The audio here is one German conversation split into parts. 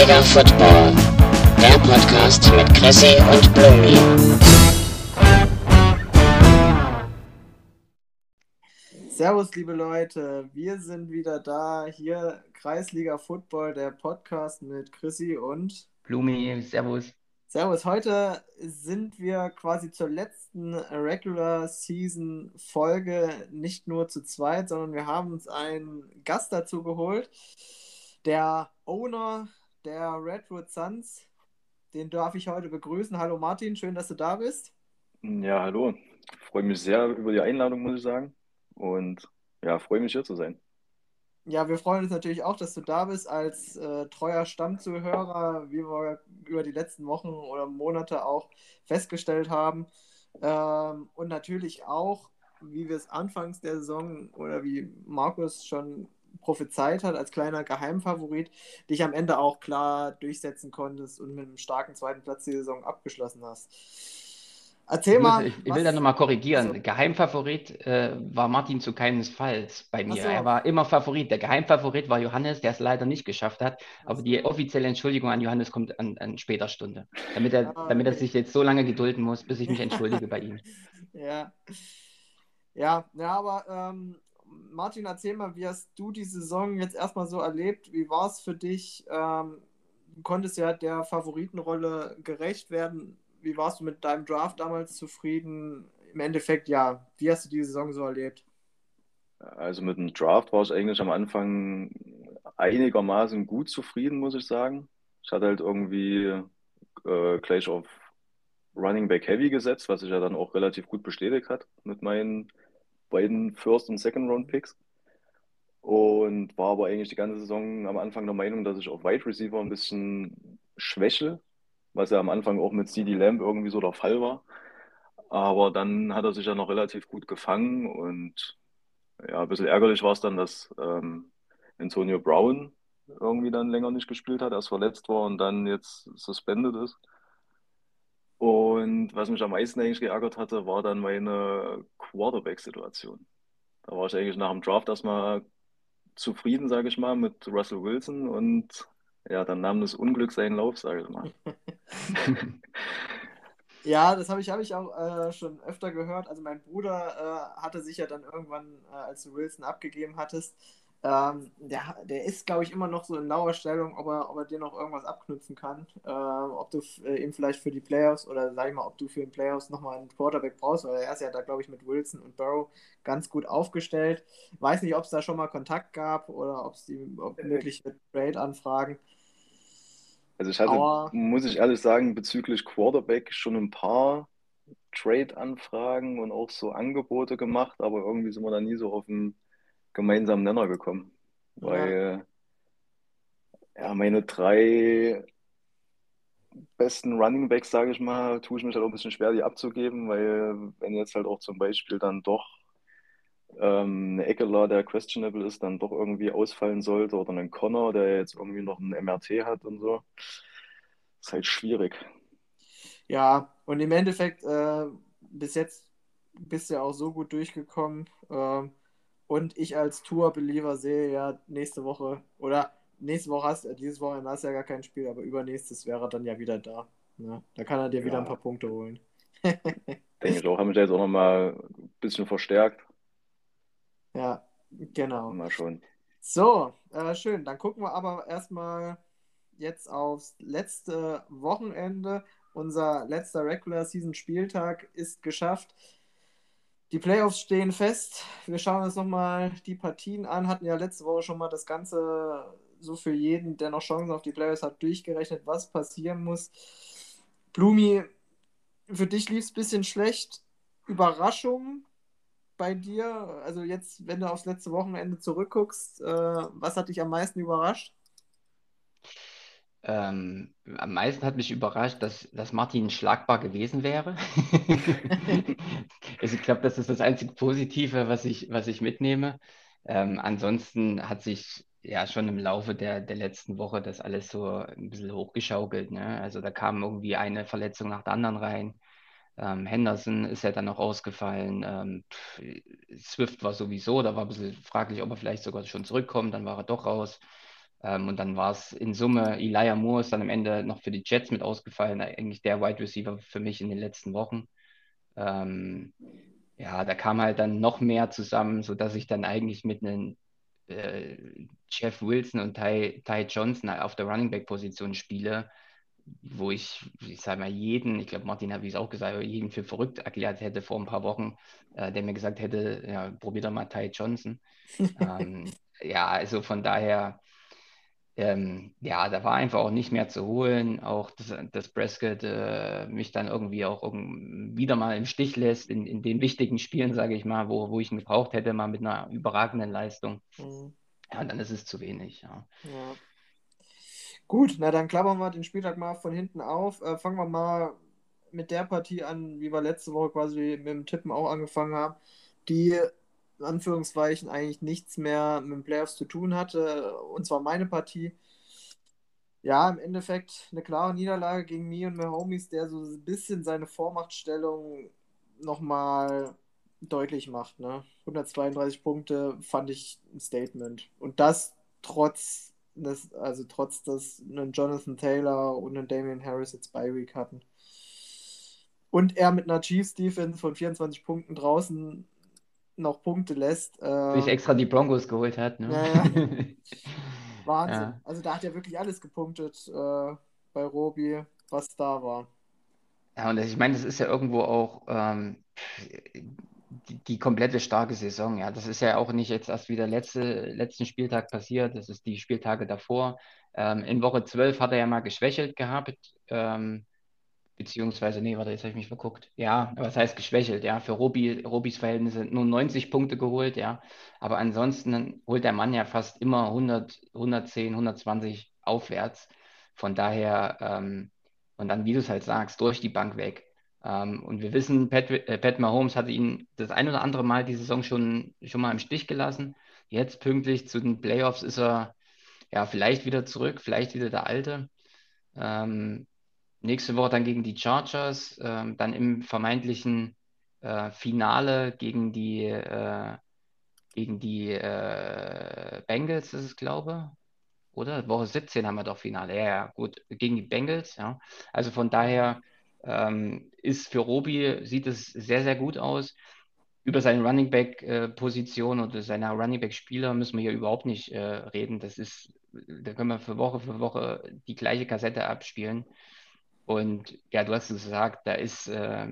Kreisliga Football, der Podcast mit Chrissy und Blumi. Servus, liebe Leute, wir sind wieder da. Hier Kreisliga Football, der Podcast mit Chrissy und Blumi, Servus. Servus, heute sind wir quasi zur letzten Regular Season Folge nicht nur zu zweit, sondern wir haben uns einen Gast dazu geholt. Der Owner der Redwood Suns, den darf ich heute begrüßen. Hallo Martin, schön, dass du da bist. Ja, hallo. Ich freue mich sehr über die Einladung, muss ich sagen. Und ja, freue mich hier zu sein. Ja, wir freuen uns natürlich auch, dass du da bist als äh, treuer Stammzuhörer, wie wir über die letzten Wochen oder Monate auch festgestellt haben. Ähm, und natürlich auch, wie wir es anfangs der Saison oder wie Markus schon prophezeit hat, als kleiner Geheimfavorit, dich am Ende auch klar durchsetzen konntest und mit einem starken zweiten Platz die Saison abgeschlossen hast. Erzähl ich mal. ich, ich will da nochmal korrigieren. Also, Geheimfavorit äh, war Martin zu keinesfalls bei mir. So. Er war immer Favorit. Der Geheimfavorit war Johannes, der es leider nicht geschafft hat. Aber die offizielle Entschuldigung an Johannes kommt an, an später Stunde. Damit er, ah, damit er sich jetzt so lange gedulden muss, bis ich mich entschuldige bei ihm. Ja. Ja, ja aber ähm, Martin, erzähl mal, wie hast du die Saison jetzt erstmal so erlebt? Wie war es für dich? Ähm, du konntest ja der Favoritenrolle gerecht werden wie warst du mit deinem Draft damals zufrieden? Im Endeffekt, ja, wie hast du die Saison so erlebt? Also mit dem Draft war ich eigentlich am Anfang einigermaßen gut zufrieden, muss ich sagen. Ich hatte halt irgendwie äh, gleich auf Running Back Heavy gesetzt, was sich ja dann auch relativ gut bestätigt hat mit meinen beiden First- und Second-Round-Picks. Und war aber eigentlich die ganze Saison am Anfang der Meinung, dass ich auf Wide Receiver ein bisschen schwäche, was ja am Anfang auch mit CD Lamb irgendwie so der Fall war. Aber dann hat er sich ja noch relativ gut gefangen und ja, ein bisschen ärgerlich war es dann, dass ähm, Antonio Brown irgendwie dann länger nicht gespielt hat, erst verletzt war und dann jetzt suspended ist. Und was mich am meisten eigentlich geärgert hatte, war dann meine Quarterback-Situation. Da war ich eigentlich nach dem Draft erstmal zufrieden, sage ich mal, mit Russell Wilson und ja, dann nahm das Unglück seinen Lauf, sage ich mal. ja, das habe ich, hab ich auch äh, schon öfter gehört. Also mein Bruder äh, hatte sich ja dann irgendwann, äh, als du Wilson abgegeben hattest, ähm, der, der ist, glaube ich, immer noch so in lauer Stellung, ob er, ob er dir noch irgendwas abknüpfen kann. Äh, ob du äh, ihm vielleicht für die Playoffs oder sag ich mal, ob du für den Playoffs nochmal einen Quarterback brauchst, weil er ist ja da, glaube ich, mit Wilson und Burrow ganz gut aufgestellt. Weiß nicht, ob es da schon mal Kontakt gab oder ob es die ob mögliche Trade-Anfragen. Also ich hatte, Aber, muss ich ehrlich sagen, bezüglich Quarterback schon ein paar Trade-Anfragen und auch so Angebote gemacht, aber irgendwie sind wir da nie so auf einen gemeinsamen Nenner gekommen. Weil ja, meine drei besten Running Backs, sage ich mal, tue ich mich halt auch ein bisschen schwer, die abzugeben, weil wenn jetzt halt auch zum Beispiel dann doch ähm, eine Eckler, der questionable ist, dann doch irgendwie ausfallen sollte oder einen Connor, der jetzt irgendwie noch ein MRT hat und so. Ist halt schwierig. Ja, und im Endeffekt, äh, bis jetzt bist du ja auch so gut durchgekommen. Äh, und ich als Tour-Believer sehe ja nächste Woche, oder nächste Woche hast du, dieses Wochenende hast du ja gar kein Spiel, aber übernächstes wäre er dann ja wieder da. Ne? Da kann er dir ja. wieder ein paar Punkte holen. Denke ich auch, haben mich jetzt auch nochmal ein bisschen verstärkt. Ja, genau. Mal schon. So, äh, schön. Dann gucken wir aber erstmal jetzt aufs letzte Wochenende. Unser letzter Regular Season Spieltag ist geschafft. Die Playoffs stehen fest. Wir schauen uns nochmal die Partien an. Hatten ja letzte Woche schon mal das Ganze so für jeden, der noch Chancen auf die Playoffs hat, durchgerechnet, was passieren muss. Blumi, für dich lief es ein bisschen schlecht. Überraschung bei dir? Also jetzt, wenn du aufs letzte Wochenende zurückguckst, äh, was hat dich am meisten überrascht? Ähm, am meisten hat mich überrascht, dass, dass Martin schlagbar gewesen wäre. also ich glaube, das ist das einzige Positive, was ich, was ich mitnehme. Ähm, ansonsten hat sich ja schon im Laufe der, der letzten Woche das alles so ein bisschen hochgeschaukelt. Ne? Also da kam irgendwie eine Verletzung nach der anderen rein. Ähm, Henderson ist ja dann noch ausgefallen. Ähm, Swift war sowieso, da war ein bisschen fraglich, ob er vielleicht sogar schon zurückkommt. Dann war er doch raus. Ähm, und dann war es in Summe, Elijah Moore ist dann am Ende noch für die Jets mit ausgefallen, eigentlich der Wide Receiver für mich in den letzten Wochen. Ähm, ja, da kam halt dann noch mehr zusammen, sodass ich dann eigentlich mit einem äh, Jeff Wilson und Ty, Ty Johnson auf der Running Back Position spiele, wo ich, ich sage mal, jeden, ich glaube, Martin hat es auch gesagt, jeden für verrückt erklärt hätte vor ein paar Wochen, äh, der mir gesagt hätte, ja, probier doch mal Ty Johnson. ähm, ja, also von daher, ähm, ja, da war einfach auch nicht mehr zu holen. Auch dass, dass Prescott äh, mich dann irgendwie auch wieder mal im Stich lässt in, in den wichtigen Spielen, sage ich mal, wo, wo ich ihn gebraucht hätte, mal mit einer überragenden Leistung. Mhm. Ja, und dann ist es zu wenig, ja. ja. Gut, na dann klappern wir den Spieltag mal von hinten auf. Äh, fangen wir mal mit der Partie an, wie wir letzte Woche quasi mit dem Tippen auch angefangen haben, die in Anführungszeichen eigentlich nichts mehr mit den Playoffs zu tun hatte. Und zwar meine Partie. Ja, im Endeffekt eine klare Niederlage gegen Me und Homies, der so ein bisschen seine Vormachtstellung nochmal deutlich macht. Ne? 132 Punkte fand ich ein Statement. Und das trotz des, also trotz dass einen Jonathan Taylor und einen Damian Harris jetzt bei Week hatten. Und er mit einer Chiefs Defense von 24 Punkten draußen noch Punkte lässt. Äh, Sich extra die Broncos geholt hat. Ne? Ja, ja. Wahnsinn. Ja. Also da hat er wirklich alles gepunktet äh, bei Robi, was da war. Ja, und ich meine, das ist ja irgendwo auch ähm, die, die, komplette starke Saison. Ja, das ist ja auch nicht jetzt erst wieder letzte, letzten Spieltag passiert, das ist die Spieltage davor. Ähm, in Woche 12 hat er ja mal geschwächelt gehabt. Ähm, beziehungsweise, nee, warte, jetzt habe ich mich verguckt. Ja, aber was heißt geschwächelt? Ja, für Robi, Robis Verhältnisse nur 90 Punkte geholt, ja. Aber ansonsten holt der Mann ja fast immer 100, 110, 120 aufwärts. Von daher, ähm, und dann, wie du es halt sagst, durch die Bank weg. Ähm, und wir wissen, Pat, äh, Pat Mahomes hatte ihn das ein oder andere Mal die Saison schon, schon mal im Stich gelassen. Jetzt pünktlich zu den Playoffs ist er ja vielleicht wieder zurück, vielleicht wieder der Alte. Ähm, nächste Woche dann gegen die Chargers, äh, dann im vermeintlichen äh, Finale gegen die, äh, gegen die äh, Bengals, ist es, glaube oder? Woche 17 haben wir doch Finale. Ja, ja, gut, gegen die Bengals, ja. Also von daher ähm, ist für Robi, sieht es sehr, sehr gut aus. Über seine Running Back-Position äh, oder seine Running Back-Spieler müssen wir hier überhaupt nicht äh, reden. Das ist, da können wir für Woche für Woche die gleiche Kassette abspielen. Und ja, du hast es gesagt, da ist äh,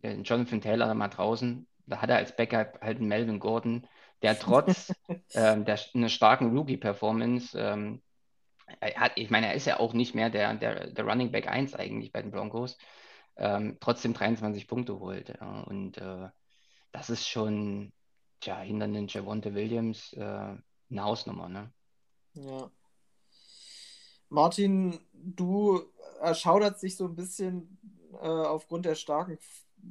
Jonathan Taylor mal draußen. Da hat er als Backup halt einen Melvin Gordon, der trotz ähm, der, einer starken Rookie-Performance, ähm, hat, ich meine, er ist ja auch nicht mehr der, der, der Running Back 1 eigentlich bei den Broncos, ähm, trotzdem 23 Punkte holt. Ja. Und äh, das ist schon, tja, hinter den Javonte Williams äh, eine Hausnummer, ne? Ja. Martin, du erschaudert sich so ein bisschen äh, aufgrund der starken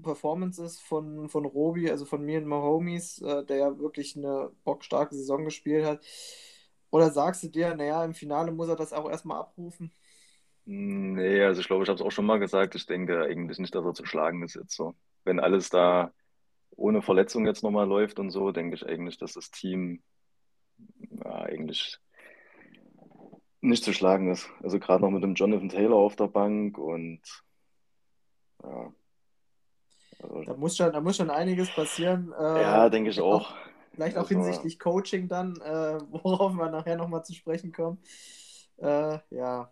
Performances von, von Robi, also von mir und Mahomies, äh, der ja wirklich eine bockstarke Saison gespielt hat. Oder sagst du dir, naja, im Finale muss er das auch erstmal abrufen? Nee, also ich glaube, ich habe es auch schon mal gesagt. Ich denke eigentlich nicht, dass er zu schlagen ist jetzt so. Wenn alles da ohne Verletzung jetzt nochmal läuft und so, denke ich eigentlich, dass das Team ja, eigentlich nicht zu schlagen ist. Also gerade noch mit dem Jonathan Taylor auf der Bank und ja. Also, da, muss schon, da muss schon einiges passieren. Äh, ja, denke ich auch. Vielleicht auch also, hinsichtlich Coaching dann, äh, worauf wir nachher nochmal zu sprechen kommen. Äh, ja,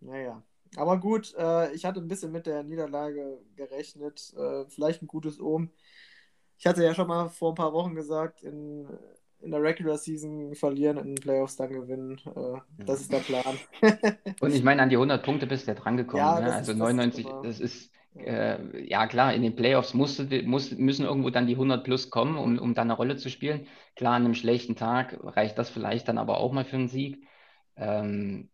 naja. Aber gut, äh, ich hatte ein bisschen mit der Niederlage gerechnet. Äh, vielleicht ein gutes Ohm. Ich hatte ja schon mal vor ein paar Wochen gesagt, in, in der Regular Season verlieren, in den Playoffs dann gewinnen. Äh, das ist der Plan. Und ich meine, an die 100 Punkte bist du ja drangekommen. Ja, ne? Also 99, das ist, äh, ja klar, in den Playoffs musst musst, müssen irgendwo dann die 100 plus kommen, um, um dann eine Rolle zu spielen. Klar, an einem schlechten Tag reicht das vielleicht dann aber auch mal für einen Sieg. Ähm,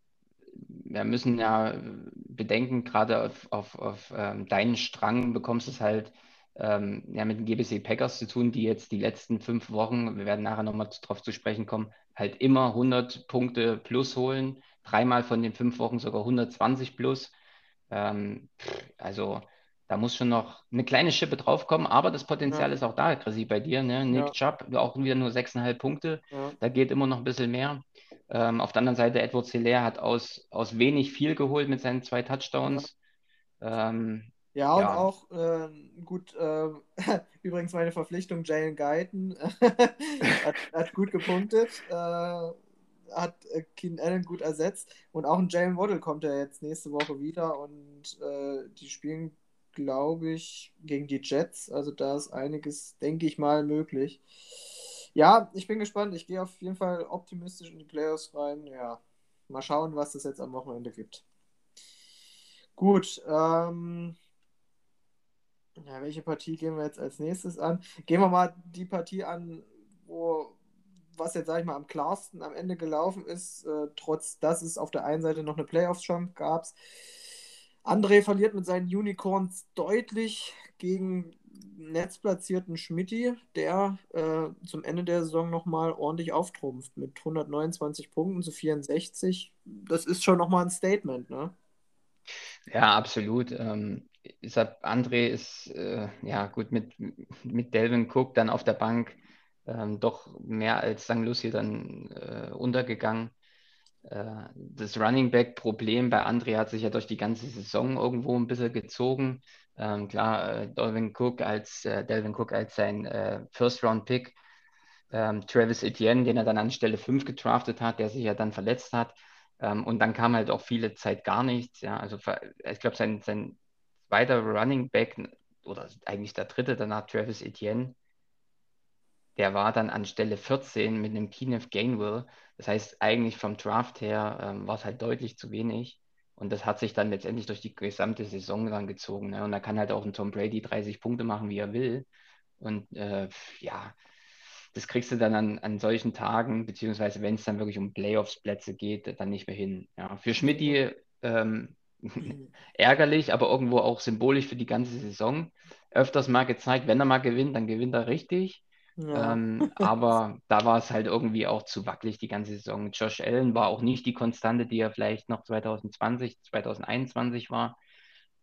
wir müssen ja bedenken, gerade auf, auf, auf ähm, deinen Strang bekommst du es halt ähm, ja, mit den GBC Packers zu tun, die jetzt die letzten fünf Wochen, wir werden nachher nochmal darauf zu sprechen kommen, halt immer 100 Punkte plus holen. Dreimal von den fünf Wochen sogar 120 plus. Ähm, also da muss schon noch eine kleine Schippe draufkommen, aber das Potenzial ja. ist auch da, Chrissy, bei dir. Ne? Nick ja. Chubb, auch wieder nur 6,5 Punkte. Ja. Da geht immer noch ein bisschen mehr. Ähm, auf der anderen Seite, Edward Hilaire hat aus, aus wenig viel geholt mit seinen zwei Touchdowns. Ähm, ja und ja. auch äh, gut, äh, übrigens meine Verpflichtung, Jalen Guyton hat, hat, gut gepunktet, äh, hat äh, Keen Allen gut ersetzt und auch ein Jalen Waddle kommt ja jetzt nächste Woche wieder und äh, die spielen, glaube ich, gegen die Jets. Also da ist einiges, denke ich mal, möglich. Ja, ich bin gespannt. Ich gehe auf jeden Fall optimistisch in die Playoffs rein. Ja, mal schauen, was es jetzt am Wochenende gibt. Gut. Ähm, ja, welche Partie gehen wir jetzt als nächstes an? Gehen wir mal die Partie an, wo was jetzt, sag ich mal, am klarsten am Ende gelaufen ist, äh, trotz dass es auf der einen Seite noch eine Playoffs-Chance gab. André verliert mit seinen Unicorns deutlich gegen netzplatzierten Schmidti, der äh, zum Ende der Saison nochmal ordentlich auftrumpft mit 129 Punkten zu 64. Das ist schon nochmal ein Statement, ne? Ja, absolut. Ähm, deshalb André ist äh, ja gut mit, mit Delvin Cook dann auf der Bank ähm, doch mehr als St. Lucie dann äh, untergegangen. Äh, das Running Back Problem bei André hat sich ja durch die ganze Saison irgendwo ein bisschen gezogen. Ähm, klar, äh, Delvin Cook als äh, Delvin Cook als sein äh, First Round Pick, ähm, Travis Etienne, den er dann an Stelle 5 gedraftet hat, der sich ja dann verletzt hat. Ähm, und dann kam halt auch viele Zeit gar nichts. Ja, also ich glaube, sein, sein zweiter Running Back oder eigentlich der dritte danach Travis Etienne, der war dann an Stelle 14 mit einem Keeneth Gainwell. Das heißt, eigentlich vom Draft her ähm, war es halt deutlich zu wenig. Und das hat sich dann letztendlich durch die gesamte Saison dann gezogen. Ne? Und da kann halt auch ein Tom Brady 30 Punkte machen, wie er will. Und äh, ja, das kriegst du dann an, an solchen Tagen, beziehungsweise wenn es dann wirklich um Playoffs-Plätze geht, dann nicht mehr hin. Ja, für Schmidti ähm, ärgerlich, aber irgendwo auch symbolisch für die ganze Saison. Öfters mal gezeigt, wenn er mal gewinnt, dann gewinnt er richtig. Ja. Ähm, aber da war es halt irgendwie auch zu wackelig die ganze Saison. Josh Allen war auch nicht die Konstante, die er vielleicht noch 2020, 2021 war.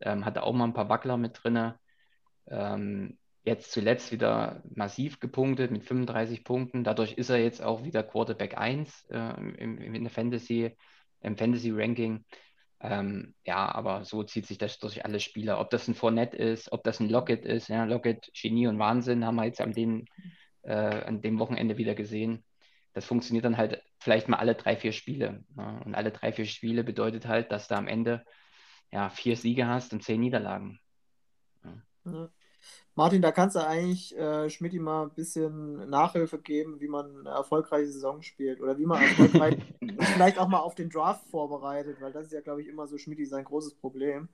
Ähm, hatte auch mal ein paar Wackler mit drin. Ähm, jetzt zuletzt wieder massiv gepunktet mit 35 Punkten. Dadurch ist er jetzt auch wieder Quarterback 1 äh, im, im, in der Fantasy, im Fantasy-Ranking. Ähm, ja, aber so zieht sich das durch alle Spieler. Ob das ein Fournette ist, ob das ein Lockett ist. Ja, Lockett, Genie und Wahnsinn haben wir jetzt an dem äh, an dem Wochenende wieder gesehen. Das funktioniert dann halt vielleicht mal alle drei, vier Spiele. Ja. Und alle drei, vier Spiele bedeutet halt, dass du am Ende ja, vier Siege hast und zehn Niederlagen. Ja. Martin, da kannst du eigentlich äh, Schmidt mal ein bisschen Nachhilfe geben, wie man eine erfolgreiche Saison spielt oder wie man erfolgreich vielleicht auch mal auf den Draft vorbereitet, weil das ist ja, glaube ich, immer so Schmidt sein großes Problem,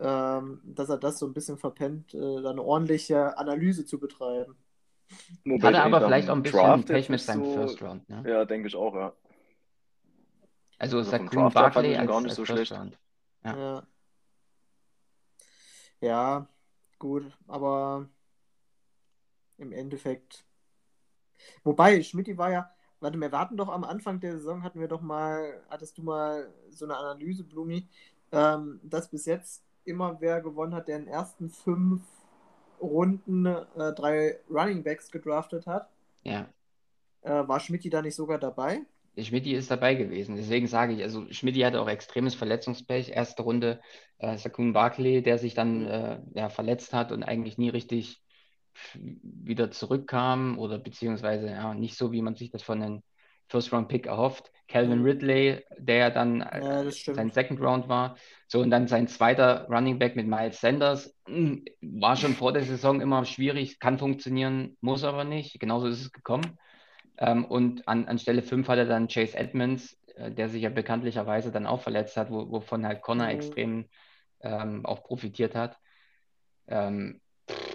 ähm, dass er das so ein bisschen verpennt, äh, eine ordentliche Analyse zu betreiben. Wobei Hatte aber vielleicht auch ein bisschen Draft Pech mit seinem so, First Round. Ne? Ja, denke ich auch, ja. Also, also Saquon Barkley als, gar nicht als so schlecht. Round. Ja. ja. ja, gut, aber im Endeffekt. Wobei, Schmidt war ja, warte, wir warten doch am Anfang der Saison, hatten wir doch mal, hattest du mal so eine Analyse, Blumi, ähm, dass bis jetzt immer wer gewonnen hat, der in den ersten fünf Runden äh, drei Running Backs gedraftet hat. Ja. Äh, war Schmidt da nicht sogar dabei? Schmidt ist dabei gewesen. Deswegen sage ich, also Schmidt hatte auch extremes Verletzungspech. Erste Runde äh, Sakun Barkley, der sich dann äh, ja, verletzt hat und eigentlich nie richtig wieder zurückkam oder beziehungsweise ja, nicht so, wie man sich das von den First-Round-Pick erhofft. Calvin mhm. Ridley, der ja dann ja, sein Second Round war. So, und dann sein zweiter Running Back mit Miles Sanders. War schon vor der Saison immer schwierig, kann funktionieren, muss aber nicht. Genauso ist es gekommen. Ähm, und an, an Stelle 5 hat er dann Chase Edmonds, äh, der sich ja bekanntlicherweise dann auch verletzt hat, wo, wovon halt Connor mhm. extrem ähm, auch profitiert hat. Ähm,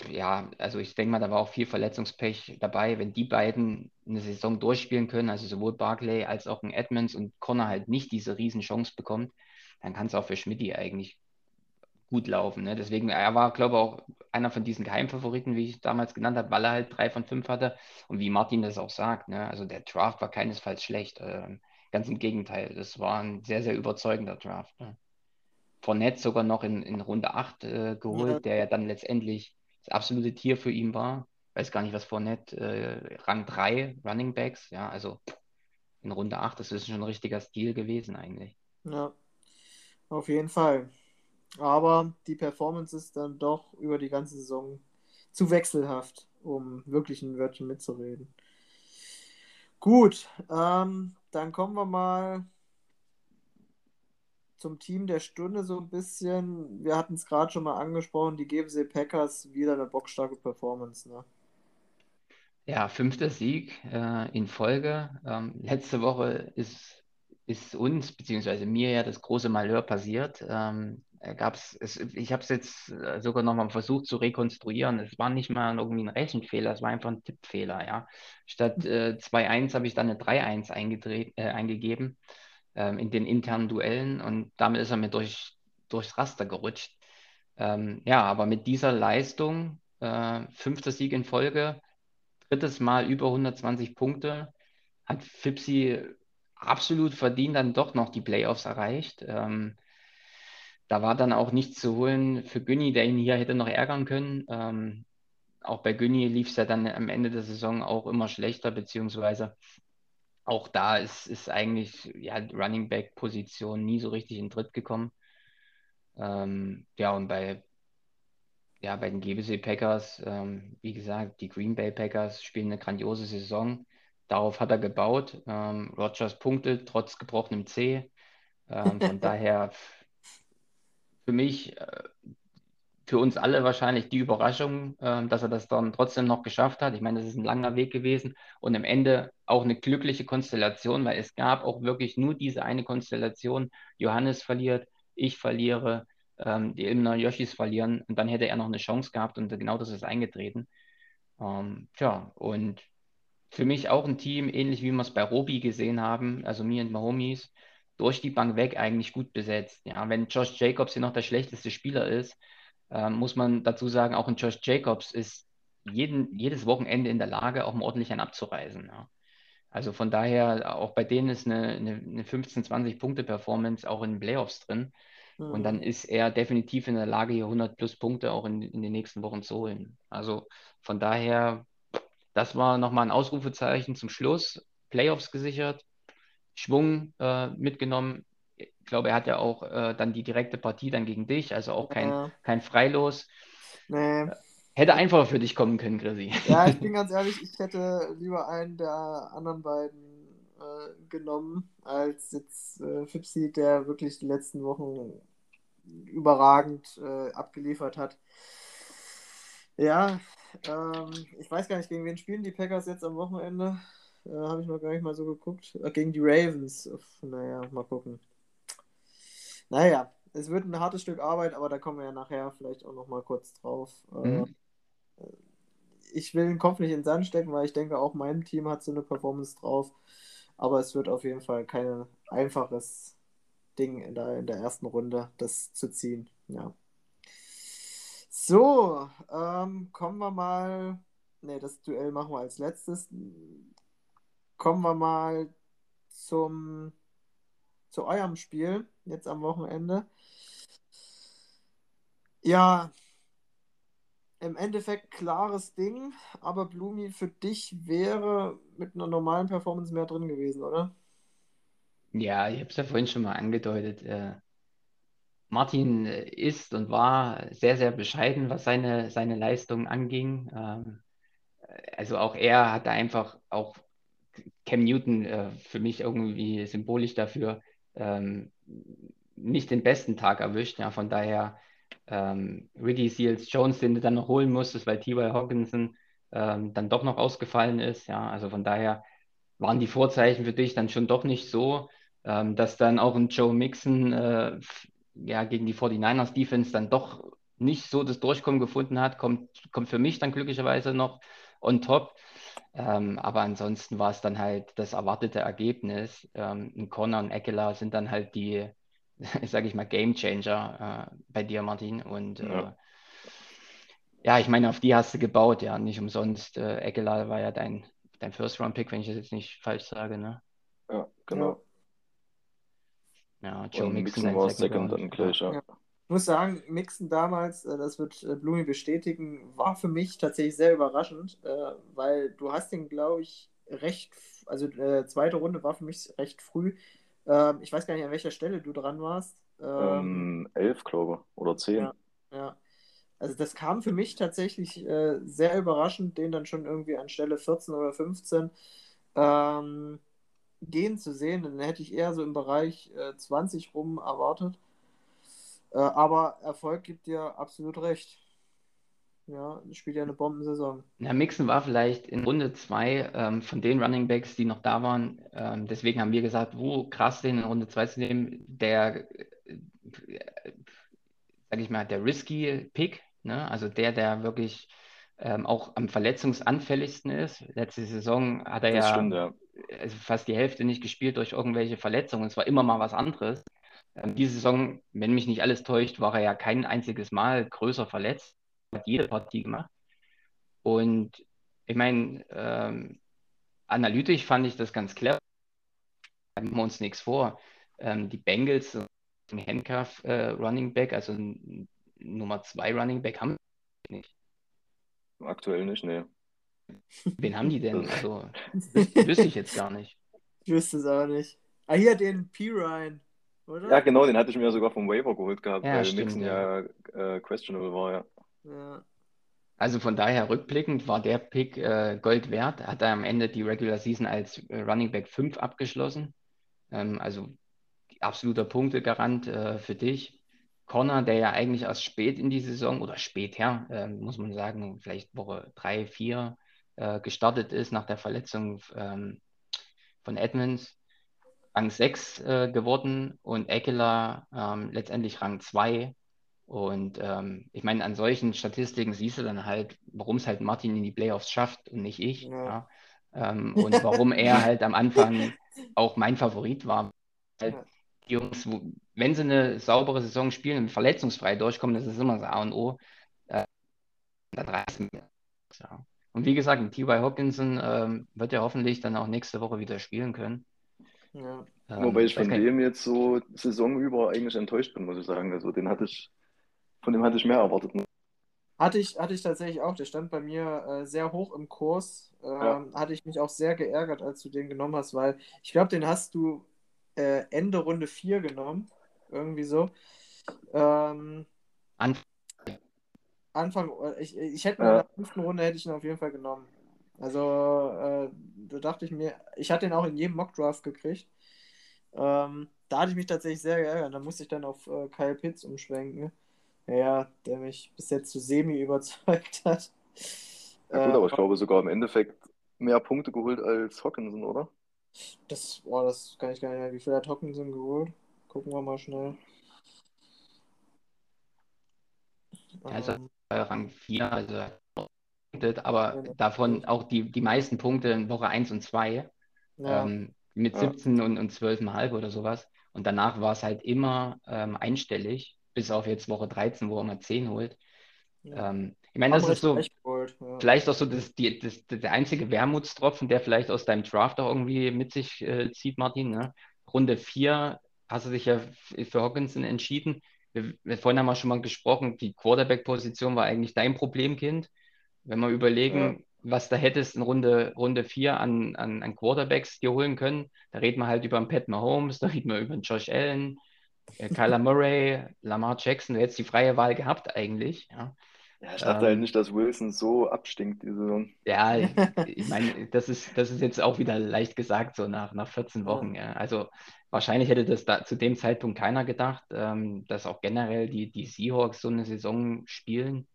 ja, also ich denke mal, da war auch viel Verletzungspech dabei. Wenn die beiden eine Saison durchspielen können, also sowohl Barclay als auch ein Edmonds und Connor halt nicht diese Riesenchance bekommt, dann kann es auch für Schmidti eigentlich gut laufen. Ne? Deswegen, er war, glaube ich, auch einer von diesen Geheimfavoriten, wie ich damals genannt habe, weil er halt drei von fünf hatte. Und wie Martin das auch sagt, ne? also der Draft war keinesfalls schlecht. Äh, ganz im Gegenteil, das war ein sehr, sehr überzeugender Draft. Ne? Fournette sogar noch in, in Runde 8 äh, geholt, ja. der ja dann letztendlich das absolute Tier für ihn war. Weiß gar nicht, was Fournette, äh, Rang 3 Running Backs, ja, also in Runde 8. Das ist schon ein richtiger Stil gewesen eigentlich. Ja, auf jeden Fall. Aber die Performance ist dann doch über die ganze Saison zu wechselhaft, um wirklich ein Wörtchen mitzureden. Gut, ähm, dann kommen wir mal zum Team der Stunde so ein bisschen. Wir hatten es gerade schon mal angesprochen, die GFC Packers wieder eine bockstarke Performance. Ne? Ja, fünfter Sieg äh, in Folge. Ähm, letzte Woche ist, ist uns, beziehungsweise mir ja das große Malheur passiert. Ähm, gab's, es, ich habe es jetzt äh, sogar nochmal versucht zu rekonstruieren. Es war nicht mal irgendwie ein Rechenfehler, es war einfach ein Tippfehler. Ja. Statt äh, 2-1 habe ich dann eine 3-1 äh, eingegeben ähm, in den internen Duellen und damit ist er mir durch, durchs Raster gerutscht. Ähm, ja, aber mit dieser Leistung, äh, fünfter Sieg in Folge, drittes Mal über 120 Punkte, hat Fipsi absolut verdient dann doch noch die Playoffs erreicht. Ähm, da war dann auch nichts zu holen für Günni, der ihn hier hätte noch ärgern können. Ähm, auch bei Günni lief es ja dann am Ende der Saison auch immer schlechter, beziehungsweise auch da ist, ist eigentlich ja, Running Back Position nie so richtig in Tritt gekommen. Ähm, ja, und bei, ja, bei den GBC Packers, ähm, wie gesagt, die Green Bay Packers spielen eine grandiose Saison. Darauf hat er gebaut. Ähm, Rogers punktet trotz gebrochenem C. Ähm, von daher für mich, äh, für uns alle wahrscheinlich die Überraschung, äh, dass er das dann trotzdem noch geschafft hat. Ich meine, das ist ein langer Weg gewesen und am Ende auch eine glückliche Konstellation, weil es gab auch wirklich nur diese eine Konstellation. Johannes verliert, ich verliere, ähm, die Ilmner Yoshis verlieren und dann hätte er noch eine Chance gehabt und genau das ist eingetreten. Ähm, tja, und für mich auch ein Team, ähnlich wie wir es bei Robi gesehen haben, also mir und Mahomies, durch die Bank weg eigentlich gut besetzt. Ja, wenn Josh Jacobs hier noch der schlechteste Spieler ist, äh, muss man dazu sagen, auch ein Josh Jacobs ist jeden, jedes Wochenende in der Lage, auch mal ordentlich einen abzureisen. Ja. Also von daher, auch bei denen ist eine, eine, eine 15, 20 Punkte Performance auch in den Playoffs drin. Mhm. Und dann ist er definitiv in der Lage, hier 100 plus Punkte auch in, in den nächsten Wochen zu holen. Also von daher, das war nochmal ein Ausrufezeichen zum Schluss. Playoffs gesichert, Schwung äh, mitgenommen. Ich glaube, er hat ja auch äh, dann die direkte Partie dann gegen dich, also auch kein, ja. kein Freilos. Nee. Äh, hätte einfacher für dich kommen können, Chrissy. Ja, ich bin ganz ehrlich, ich hätte lieber einen der anderen beiden äh, genommen, als jetzt äh, Fipsi, der wirklich die letzten Wochen überragend äh, abgeliefert hat. Ja, ähm, ich weiß gar nicht, gegen wen spielen die Packers jetzt am Wochenende. Äh, Habe ich noch gar nicht mal so geguckt. Äh, gegen die Ravens. Naja, mal gucken. Naja, es wird ein hartes Stück Arbeit, aber da kommen wir ja nachher vielleicht auch noch mal kurz drauf. Äh, mhm. Ich will den Kopf nicht in den Sand stecken, weil ich denke, auch mein Team hat so eine Performance drauf. Aber es wird auf jeden Fall kein einfaches Ding in der, in der ersten Runde, das zu ziehen. Ja. So, ähm, kommen wir mal. Ne, das Duell machen wir als letztes kommen wir mal zum, zu eurem Spiel jetzt am Wochenende. Ja, im Endeffekt klares Ding, aber Blumi, für dich wäre mit einer normalen Performance mehr drin gewesen, oder? Ja, ich habe es ja vorhin schon mal angedeutet. Äh, Martin ist und war sehr, sehr bescheiden, was seine, seine Leistung anging. Ähm, also auch er hatte einfach auch Cam Newton äh, für mich irgendwie symbolisch dafür ähm, nicht den besten Tag erwischt. Ja, von daher ähm, Ricky Seals Jones, den du dann noch holen musstest, weil T.Y. Hawkinson ähm, dann doch noch ausgefallen ist. Ja, also von daher waren die Vorzeichen für dich dann schon doch nicht so, ähm, dass dann auch ein Joe Mixon äh, ja, gegen die 49ers Defense dann doch nicht so das Durchkommen gefunden hat, kommt, kommt für mich dann glücklicherweise noch on top. Ähm, aber ansonsten war es dann halt das erwartete Ergebnis. Ähm, Connor und Eckler sind dann halt die, sage ich mal, Game Changer äh, bei dir, Martin. Und ja. Äh, ja. ich meine, auf die hast du gebaut, ja, nicht umsonst. Äh, Eckler war ja dein, dein First-Round-Pick, wenn ich das jetzt nicht falsch sage, ne? Ja, genau. Ja, Joe und Mixon, Mixon war Second dann gleich, ja. ja. Ich muss sagen, Mixen damals, äh, das wird äh, Blumi bestätigen, war für mich tatsächlich sehr überraschend, äh, weil du hast ihn, glaube ich, recht, also äh, zweite Runde war für mich recht früh. Ähm, ich weiß gar nicht, an welcher Stelle du dran warst. Ähm, elf, glaube ich, oder zehn. Ja, ja. Also das kam für mich tatsächlich sehr überraschend, den dann schon irgendwie an Stelle 14 oder 15 ähm, gehen zu sehen. Dann hätte ich eher so im Bereich äh, 20 rum erwartet. Äh, aber Erfolg gibt dir absolut recht. Ja, spielt ja eine Bombensaison. Ja, Mixon war vielleicht in Runde 2 ähm, von den Running Backs, die noch da waren. Ähm, deswegen haben wir gesagt, wo oh, krass, den in Runde 2 zu nehmen. Der, äh, sag ich mal, der risky Pick, ne? also der, der wirklich ähm, auch am verletzungsanfälligsten ist. Letzte Saison hat er ja, stimmt, ja, also fast die Hälfte nicht gespielt durch irgendwelche Verletzungen. Es war immer mal was anderes. Ähm, diese Saison, wenn mich nicht alles täuscht, war er ja kein einziges Mal größer verletzt hat jede Partie gemacht. Und ich meine, ähm, analytisch fand ich das ganz clever. Machen wir uns nichts vor. Ähm, die Bengals, ein Handcuff äh, Running Back, also ein Nummer 2 Running Back, haben nicht. Aktuell nicht, ne. Wen haben die denn? Also, wüsste ich jetzt gar nicht. Ich wüsste es auch nicht. Ah, hier den P. Ryan, oder? Ja, genau, den hatte ich mir sogar vom Waiver geholt gehabt, Ja, weil stimmt, Nixon ja, äh, questionable war, ja. Ja. Also von daher rückblickend war der Pick äh, Gold wert. Hat er am Ende die Regular Season als äh, Running Back 5 abgeschlossen. Ähm, also absoluter Punktegarant äh, für dich. Connor, der ja eigentlich erst spät in die Saison oder spät her, äh, muss man sagen, vielleicht Woche 3, 4 äh, gestartet ist nach der Verletzung ähm, von Edmonds. Rang 6 äh, geworden und Eckler ähm, letztendlich Rang 2 und ähm, ich meine, an solchen Statistiken siehst du dann halt, warum es halt Martin in die Playoffs schafft und nicht ich. Ja. Ja. Ähm, und warum er halt am Anfang auch mein Favorit war. Halt Ja. die Jungs, wenn sie eine saubere Saison spielen und verletzungsfrei durchkommen, das ist immer das A und O. Äh, dann reißen wir. Ja. Und wie gesagt, T.Y. Hawkinson ähm, wird er hoffentlich dann auch nächste Woche wieder spielen können. Ja. Ähm, Wobei ich von dem jetzt so Saison über eigentlich enttäuscht bin, muss ich sagen. Also den hatte ich, von dem hatte ich mehr erwartet. Hatte ich, hatte ich tatsächlich auch. Der stand bei mir äh, sehr hoch im Kurs. Ähm, Ja. Hatte ich mich auch sehr geärgert, als du den genommen hast, weil ich glaube, den hast du äh, Ende Runde 4 genommen. Irgendwie so. Ähm, Anfang- Anfang, äh, ich, ich hätte ihn Ja. in der fünften Runde hätte ich ihn auf jeden Fall genommen. Also, äh, da dachte ich mir, ich hatte ihn auch in jedem Mockdraft gekriegt. Ähm, da hatte ich mich tatsächlich sehr geärgert. Da musste ich dann auf äh, Kyle Pitts umschwenken. Ja, der mich bis jetzt zu semi überzeugt hat. Ja, gut, Äh, aber ich glaube sogar im Endeffekt mehr Punkte geholt als Hawkinson, oder? das, boah, das kann ich gar nicht mehr. Wie viel hat Hawkinson geholt? Gucken wir mal schnell. Also, Ähm, äh, Rang 4, also punktet, aber davon auch die, die meisten Punkte in Woche 1 und 2 ja, ähm, mit Ja. 17 und, und 12,5 oder sowas. Und danach war es halt immer ähm, einstellig, bis auf jetzt Woche 13, wo er mal 10 holt. ja. Ähm, ich meine, das Haben ist so geholt, ja. vielleicht auch so das, die, das, der einzige Wermutstropfen, der vielleicht aus deinem Draft auch irgendwie mit sich äh, zieht, Martin. Ne? Runde 4 hast du dich ja für Hawkinson entschieden. Wir, wir, vorhin haben wir schon mal gesprochen, die Quarterback-Position war eigentlich dein Problemkind. Wenn wir überlegen, was da hättest in Runde, Runde 4 an, an, an Quarterbacks dir holen können, da reden wir halt über einen Pat Mahomes, da reden wir über einen Josh Allen, äh, Kyler Murray, Lamar Jackson. Du hättest die freie Wahl gehabt eigentlich. Ja. Ja, ich dachte Ähm, halt nicht, dass Wilson so abstinkt diese Saison. Ja, ich meine, das ist, das ist jetzt auch wieder leicht gesagt, so nach, nach 14 Ja. Wochen. Ja. Also wahrscheinlich hätte das da zu dem Zeitpunkt keiner gedacht, ähm, dass auch generell die, die Seahawks so eine Saison spielen.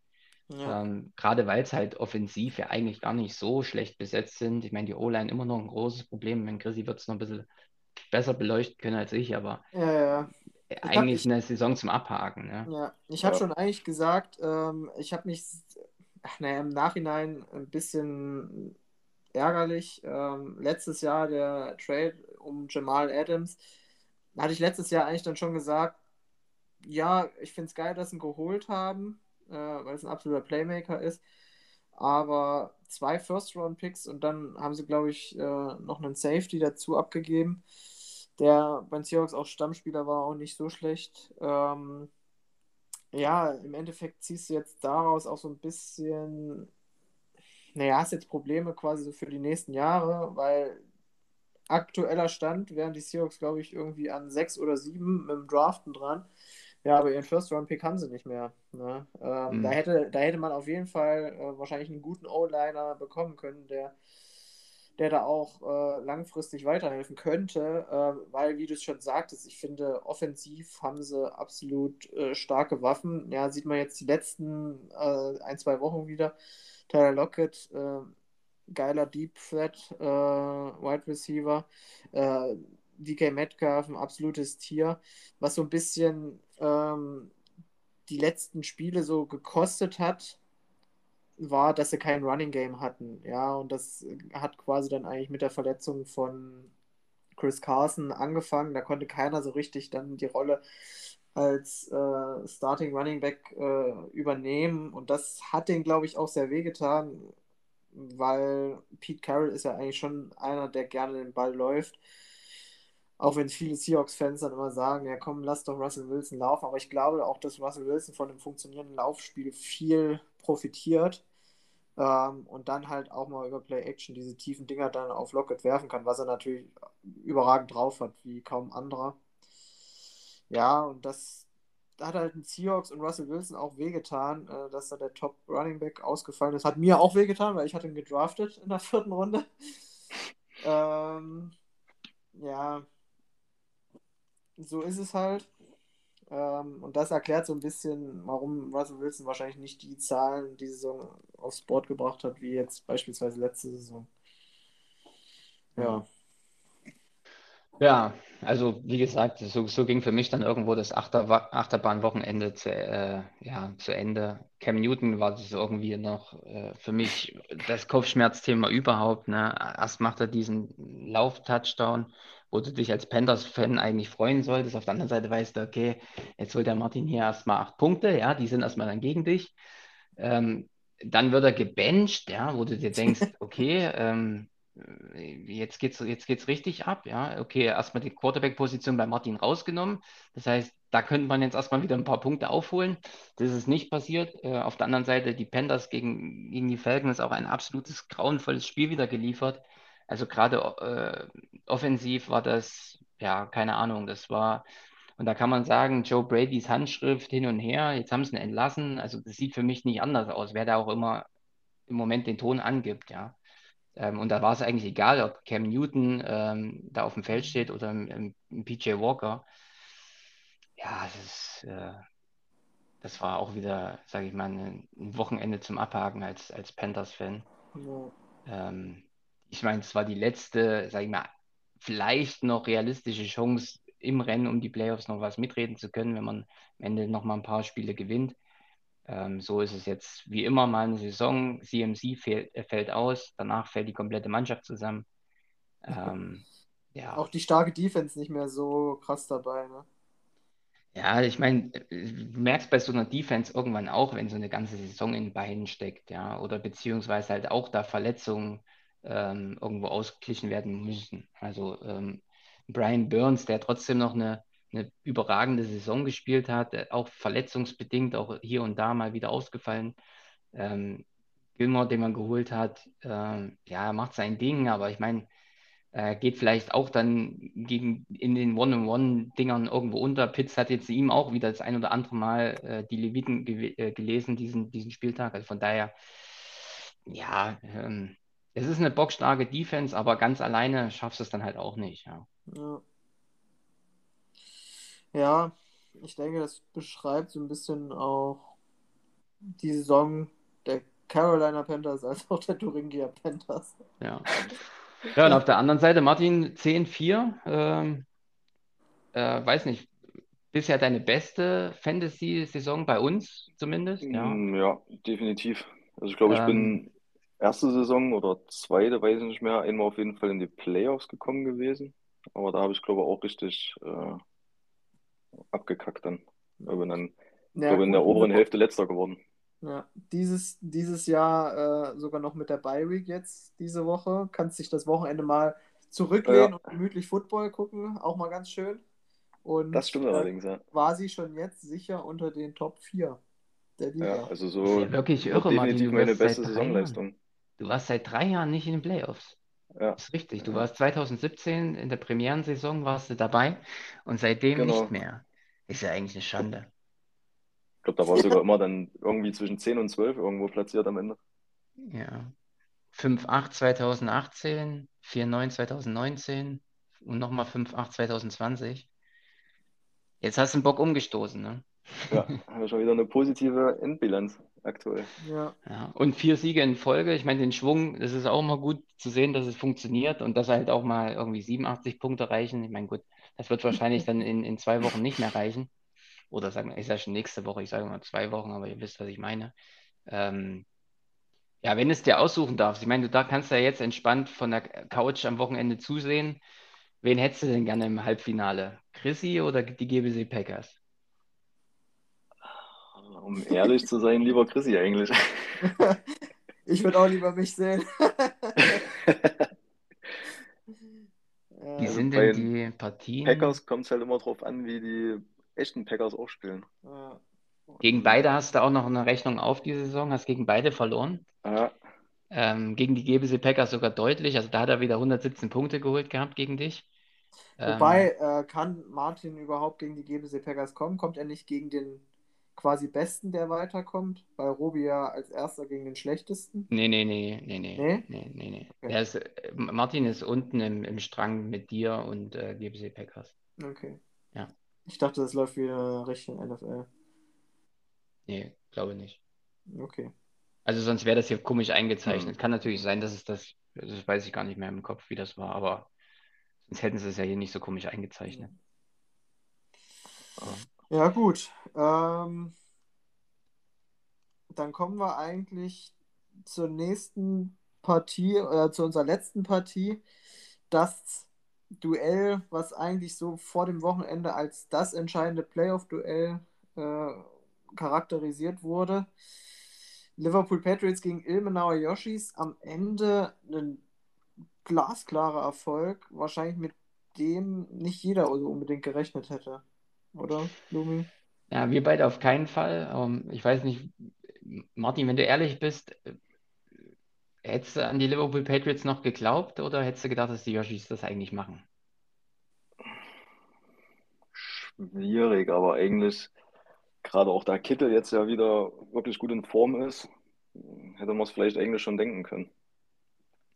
Ja. Ähm, gerade weil es halt offensiv ja eigentlich gar nicht so schlecht besetzt sind. Ich meine, die O-Line immer noch ein großes Problem. Wenn Chrissy wird es noch ein bisschen besser beleuchten können als ich, aber Ja, ja. hab- eigentlich ich- eine Saison zum Abhaken. Ne? Ja, ich habe Ja. schon eigentlich gesagt, ähm, ich habe mich, ach, naja, im Nachhinein ein bisschen ärgerlich. Ähm, letztes Jahr der Trade um Jamal Adams, da hatte ich letztes Jahr eigentlich dann schon gesagt, ja, ich finde es geil, dass sie ihn geholt haben, äh, weil es ein absoluter Playmaker ist. Aber zwei First-Round-Picks und dann haben sie, glaube ich, äh, noch einen Safety dazu abgegeben, der bei den Seahawks auch Stammspieler war, auch nicht so schlecht. Ähm, ja, im Endeffekt ziehst du jetzt daraus auch so ein bisschen, naja, hast jetzt Probleme quasi so für die nächsten Jahre, weil aktueller Stand wären die Seahawks, glaube ich, irgendwie an sechs oder sieben mit dem Draften dran. Ja, aber ihren First-Round-Pick haben sie nicht mehr. Ne? Ähm, mhm. da, hätte, da hätte man auf jeden Fall äh, wahrscheinlich einen guten O-Liner bekommen können, der, der da auch äh, langfristig weiterhelfen könnte, äh, weil, wie du es schon sagtest, ich finde, offensiv haben sie absolut äh, starke Waffen. Ja, sieht man jetzt die letzten äh, ein, zwei Wochen wieder. Tyler Lockett, äh, geiler Deep Threat, Wide Receiver. DK Metcalf, ein absolutes Tier, was so ein bisschen ähm, die letzten Spiele so gekostet hat, war, dass sie kein Running Game hatten. Ja, und das hat quasi dann eigentlich mit der Verletzung von Chris Carson angefangen. Da konnte keiner so richtig dann die Rolle als äh, Starting Running Back äh, übernehmen. Und das hat den, glaube ich, auch sehr wehgetan, weil Pete Carroll ist ja eigentlich schon einer, der gerne den Ball läuft. Auch wenn viele Seahawks-Fans dann immer sagen, ja komm, lass doch Russell Wilson laufen. Aber ich glaube auch, dass Russell Wilson von einem funktionierenden Laufspiel viel profitiert. Ähm, und dann halt auch mal über Play-Action diese tiefen Dinger dann auf Lockett werfen kann, was er natürlich überragend drauf hat, wie kaum anderer. Ja, und das hat halt den Seahawks und Russell Wilson auch wehgetan, äh, dass da der Top Running Back ausgefallen ist. Hat mir auch wehgetan, weil ich hatte ihn gedraftet in der vierten Runde. ähm, ja, so ist es halt. Ähm, und das erklärt so ein bisschen, warum Russell Wilson wahrscheinlich nicht die Zahlen die Saison aufs Board gebracht hat, wie jetzt beispielsweise letzte Saison. Ja. Ja, also wie gesagt, so, so ging für mich dann irgendwo das Achter, Achterbahnwochenende zu, äh, ja, zu Ende. Cam Newton war das irgendwie noch äh, für mich das Kopfschmerzthema überhaupt. Ne? Erst macht er diesen Lauf-Touchdown wo du dich als Panthers-Fan eigentlich freuen solltest. Auf der anderen Seite weißt du, okay, jetzt holt der Martin hier erstmal acht Punkte, ja, die sind erstmal dann gegen dich. Ähm, dann wird er gebencht, ja, wo du dir denkst, okay, ähm, jetzt geht's, jetzt geht's richtig ab, ja. Okay, erstmal die Quarterback-Position bei Martin rausgenommen. Das heißt, da könnte man jetzt erstmal wieder ein paar Punkte aufholen. Das ist nicht passiert. Äh, auf der anderen Seite, die Panthers gegen, gegen die Falcons auch ein absolutes grauenvolles Spiel wieder geliefert. Also gerade äh, offensiv war das, ja, keine Ahnung, das war, und da kann man sagen, Joe Bradys Handschrift hin und her, jetzt haben sie ihn entlassen. Also das sieht für mich nicht anders aus, wer da auch immer im Moment den Ton angibt, ja. Ähm, und da war es eigentlich egal, ob Cam Newton ähm, da auf dem Feld steht oder im PJ Walker. Ja, das ist, äh, das war auch wieder, sage ich mal, ein Wochenende zum Abhaken als, als Panthers-Fan. Ja. Ähm, ich meine, es war die letzte, sag ich mal, vielleicht noch realistische Chance im Rennen, um die Playoffs noch was mitreden zu können, wenn man am Ende noch mal ein paar Spiele gewinnt. Ähm, so ist es jetzt wie immer mal eine Saison. CMC fällt, äh, fällt aus, danach fällt die komplette Mannschaft zusammen. Ähm, ja. Auch die starke Defense nicht mehr so krass dabei, ne? Ja, ich meine, du merkst bei so einer Defense irgendwann auch, wenn so eine ganze Saison in den Beinen steckt, ja, oder beziehungsweise halt auch da Verletzungen ähm, irgendwo ausgeglichen werden müssen. Also ähm, Brian Burns, der trotzdem noch eine, eine überragende Saison gespielt hat, auch verletzungsbedingt, auch hier und da mal wieder ausgefallen. Ähm, Gilmore, den man geholt hat, ähm, ja, macht sein Ding, aber ich meine, äh, geht vielleicht auch dann gegen, in den One-on-One-Dingern irgendwo unter. Pitts hat jetzt ihm auch wieder das ein oder andere Mal äh, die Leviten ge äh, gelesen, diesen, diesen Spieltag. Also von daher, ja, ähm, es ist eine bockstarke Defense, aber ganz alleine schaffst du es dann halt auch nicht. Ja. ja. Ja, ich denke, das beschreibt so ein bisschen auch die Saison der Carolina Panthers als auch der Thuringia Panthers. Ja. Ja, und auf der anderen Seite Martin 10-4. Ähm, äh, weiß nicht, bisher deine beste Fantasy-Saison bei uns zumindest? Ja, mm, ja definitiv. Also ich glaube, ich ähm, bin erste Saison oder zweite, weiß ich nicht mehr, einmal auf jeden Fall in die Playoffs gekommen gewesen. Aber da habe ich, glaube ich, auch richtig äh, abgekackt dann. Ich bin dann, ja, glaube, in der oberen Hälfte letzter geworden. Ja, dieses, dieses Jahr äh, sogar noch mit der Bye Week jetzt, diese Woche. Kannst dich das Wochenende mal zurücklehnen ja. und gemütlich Football gucken, auch mal ganz schön. Und, das stimmt äh, allerdings, ja. War sie schon jetzt sicher unter den Top 4 der Liga. Ja, also so ja, wirklich irre, definitiv Martin, meine beste Saisonleistung. Du warst seit drei Jahren nicht in den Playoffs. Ja. Das ist richtig. Du warst 2017 in der Premierensaison warst du dabei und seitdem Genau. nicht mehr. Ist ja eigentlich eine Schande. Ich glaube, da war sogar immer dann irgendwie zwischen 10 und 12 irgendwo platziert am Ende. Ja. 5-8 2018, 4-9 2019 und nochmal 5-8 2020. Jetzt hast du den Bock umgestoßen, ne? Ja, haben wir schon wieder eine positive Endbilanz aktuell. Ja. Ja, und vier Siege in Folge. Ich meine, den Schwung, das ist auch mal gut zu sehen, dass es funktioniert und dass halt auch mal irgendwie 87 Punkte reichen. Ich meine, gut, das wird wahrscheinlich dann in, in zwei Wochen nicht mehr reichen. Oder sagen wir, ist ja schon nächste Woche, ich sage mal zwei Wochen, aber ihr wisst, was ich meine. Ähm, ja, wenn es dir aussuchen darfst, ich meine, du da kannst ja jetzt entspannt von der Couch am Wochenende zusehen. Wen hättest du denn gerne im Halbfinale? Chrissy oder die GBC Packers? Um ehrlich zu sein, lieber Chrissy eigentlich. Ich würde auch lieber mich sehen. Wie sind denn die Partien? Packers kommt es halt immer drauf an, wie die echten Packers auch spielen. Gegen beide hast du auch noch eine Rechnung auf die Saison, hast gegen beide verloren. Ja, Ähm, gegen die GBC Packers sogar deutlich. Also da hat er wieder 117 Punkte geholt gehabt gegen dich. Ähm, Wobei, äh, kann Martin überhaupt gegen die GBC Packers kommen? Kommt er nicht gegen den quasi Besten, der weiterkommt? Weil Robi ja als erster gegen den Schlechtesten. Nee, nee, nee, nee, nee, Nee? nee, nee, nee. Okay. Ist, äh, Martin ist unten im, im Strang mit dir und äh, GBC Packers. Okay. Ja. Ich dachte, das läuft wieder Richtung NFL. Nee, glaube nicht. Okay. Also sonst wäre das hier komisch eingezeichnet. Hm. Kann natürlich sein, dass es das, das weiß ich gar nicht mehr im Kopf, wie das war, aber sonst hätten sie es ja hier nicht so komisch eingezeichnet. Ja, gut. Ähm, dann kommen wir eigentlich zur nächsten Partie, oder zu unserer letzten Partie. Das Duell, was eigentlich so vor dem Wochenende als das entscheidende Playoff-Duell äh, charakterisiert wurde. Liverpool Patriots gegen Ilmenauer Yoshis. Am Ende ein glasklarer Erfolg. Wahrscheinlich mit dem nicht jeder unbedingt gerechnet hätte. Oder, Lumi? Ja, wir beide auf keinen Fall. Ähm, ich weiß nicht, Martin, wenn du ehrlich bist, äh, hättest du an die Liverpool Patriots noch geglaubt oder hättest du gedacht, dass die Yoshis das eigentlich machen? schwierig, aber eigentlich, gerade auch da Kittel jetzt ja wieder wirklich gut in Form ist, hätte man es vielleicht eigentlich schon denken können.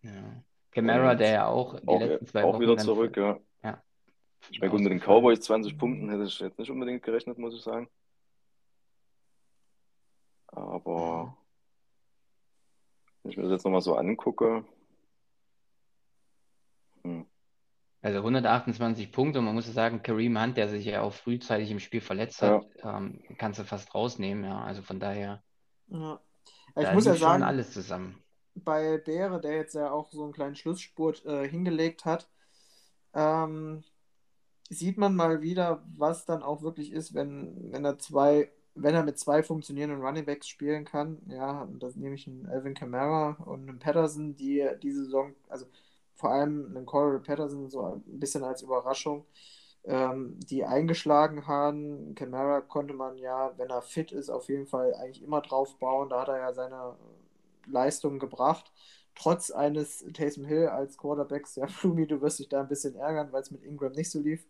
Ja. Camara, der ja auch die Auch, letzten zwei auch Wochen wieder zurück, ja. Ja, Ich meine, mit den. Cowboys 20 Punkten hätte ich jetzt nicht unbedingt gerechnet, muss ich sagen. Aber wenn ich mir das jetzt nochmal so angucke, hm, Also 128 Punkte und man muss sagen, Kareem Hunt, der sich ja auch frühzeitig im Spiel verletzt hat, ähm, kannst du fast rausnehmen, ja. Also von daher, Ja. Ich da muss ja sagen, alles zusammen. bei Beere, der jetzt ja auch so einen kleinen Schlussspurt äh, hingelegt hat, ähm, sieht man mal wieder, was dann auch wirklich ist, wenn, wenn er zwei, wenn er mit zwei funktionierenden Runningbacks spielen kann. Ja, und das nehme ich einen Alvin Kamara und einen Patterson, die diese Saison, also vor allem einen Corey Patterson so ein bisschen als Überraschung, ähm, die eingeschlagen haben. Kamara konnte man ja, wenn er fit ist, auf jeden Fall eigentlich immer drauf bauen. Da hat er ja seine Leistungen gebracht. Trotz eines Taysom Hill als Quarterbacks, ja, Flumi, du wirst dich da ein bisschen ärgern, weil es mit Ingram nicht so lief.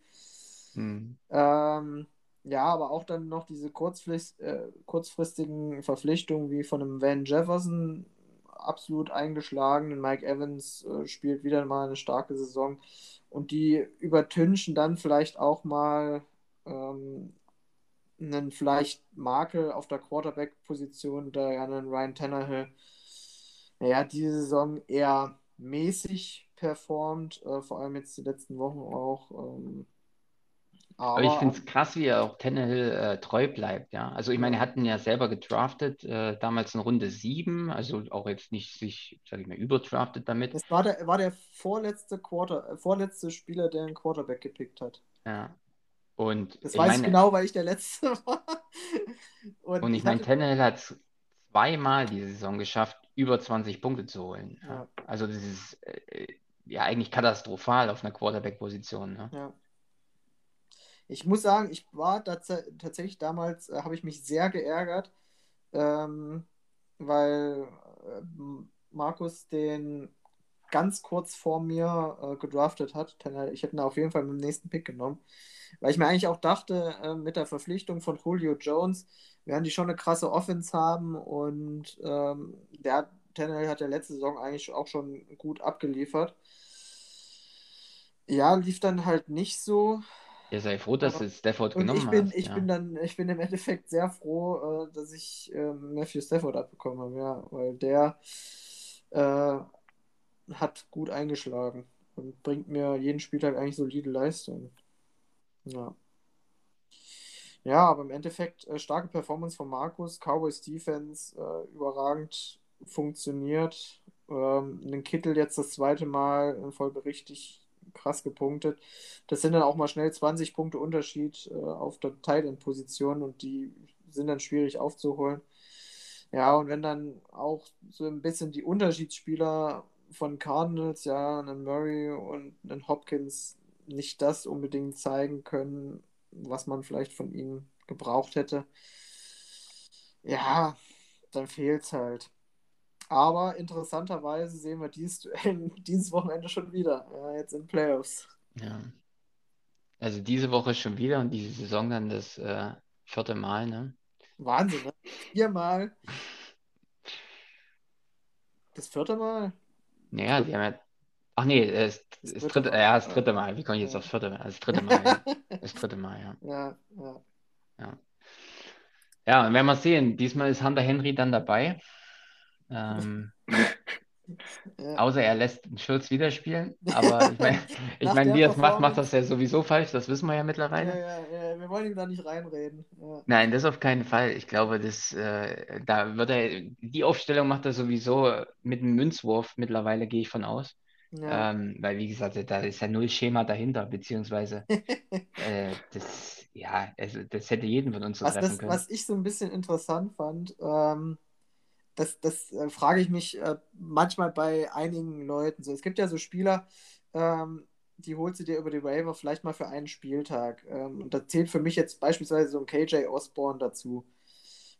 Hm. Ähm, ja, aber auch dann noch diese kurzfrist, äh, kurzfristigen Verpflichtungen wie von einem Van Jefferson absolut eingeschlagen. Mike Evans äh, spielt wieder mal eine starke Saison und die übertünchen dann vielleicht auch mal ähm, einen vielleicht Makel auf der Quarterback-Position, da ja einen Ryan Tannehill, naja, diese Saison eher mäßig performt, äh, vor allem jetzt die letzten Wochen auch. Ähm, Aber ich aber finde es krass, wie er auch Tannehill äh, treu bleibt, ja. Also ich meine, er hat ihn ja selber gedraftet, äh, damals in Runde 7, also auch jetzt nicht sich, sage ich mal, überdraftet damit. Das war der, war der vorletzte Quarter, äh, vorletzte Spieler, der einen Quarterback gepickt hat. Ja. Und Das ich weiß ich meine, genau, weil ich der Letzte war. Und, und ich meine, hatte- Tannehill hat es zweimal diese Saison geschafft, über 20 Punkte zu holen. Ja. Ja. Also das ist äh, ja eigentlich katastrophal auf einer Quarterback-Position. Ne? Ja. Ich muss sagen, ich war tats tatsächlich damals, äh, habe ich mich sehr geärgert, ähm, weil ähm, Markus den ganz kurz vor mir äh, gedraftet hat. Ich hätte ihn auf jeden Fall mit dem nächsten Pick genommen. Weil ich mir eigentlich auch dachte, äh, mit der Verpflichtung von Julio Jones werden die schon eine krasse Offense haben und ähm, der Tannehill hat ja letzte Saison eigentlich auch schon gut abgeliefert. Ja, lief dann halt nicht so. Ja, sei froh, dass du Stafford genommen ich bin, hast. Ich ja. bin dann, ich bin im Endeffekt sehr froh, äh, dass ich äh, Matthew Stafford abbekommen habe, ja, weil der äh, hat gut eingeschlagen und bringt mir jeden Spieltag eigentlich solide Leistung. Ja. Ja, aber im Endeffekt äh, starke Performance von Markus, Cowboys Defense äh, überragend funktioniert. Ähm, den Kittel jetzt das zweite Mal in Folge richtig krass gepunktet. Das sind dann auch mal schnell 20 Punkte Unterschied äh, auf der Tight Position und die sind dann schwierig aufzuholen. Ja, und wenn dann auch so ein bisschen die Unterschiedsspieler von Cardinals, ja, einen Murray und einen Hopkins nicht das unbedingt zeigen können, was man vielleicht von ihnen gebraucht hätte, ja, dann fehlt es halt. Aber interessanterweise sehen wir dies, dieses Wochenende schon wieder, ja, jetzt in Playoffs. Ja. Also diese Woche schon wieder und diese Saison dann das äh, vierte Mal, ne? Wahnsinn, ne? Viermal. Das vierte Mal? Naja, die haben ja. Ach nee, das, das, das dritte, Mal. ja, das dritte Mal. Wie komme ich jetzt ja. aufs vierte Mal? Das dritte Mal. ja. Das dritte Mal, ja. Ja, ja. Ja, ja und werden wir sehen. Diesmal ist Hunter Henry dann dabei. Ähm, ja. Außer er lässt Schulz wieder spielen. Aber ich meine, ich mein, wie er es macht, macht das ja sowieso falsch. Das wissen wir ja mittlerweile. Ja, ja, ja. Wir wollen ihm da nicht reinreden. Nein, das auf keinen Fall. Ich glaube, das, äh, da wird er, die Aufstellung macht er sowieso mit einem Münzwurf mittlerweile, gehe ich von aus. Ähm, weil, wie gesagt, da ist ja null Schema dahinter, beziehungsweise äh, das, ja, also das hätte jeden von uns so was, treffen das, können. Was ich so ein bisschen interessant fand, ähm, das, das äh, frage ich mich äh, manchmal bei einigen Leuten so. Es gibt ja so Spieler, ähm, die holst du dir über die Waiver vielleicht mal für einen Spieltag. Ähm, und da zählt für mich jetzt beispielsweise so ein KJ Osborne dazu.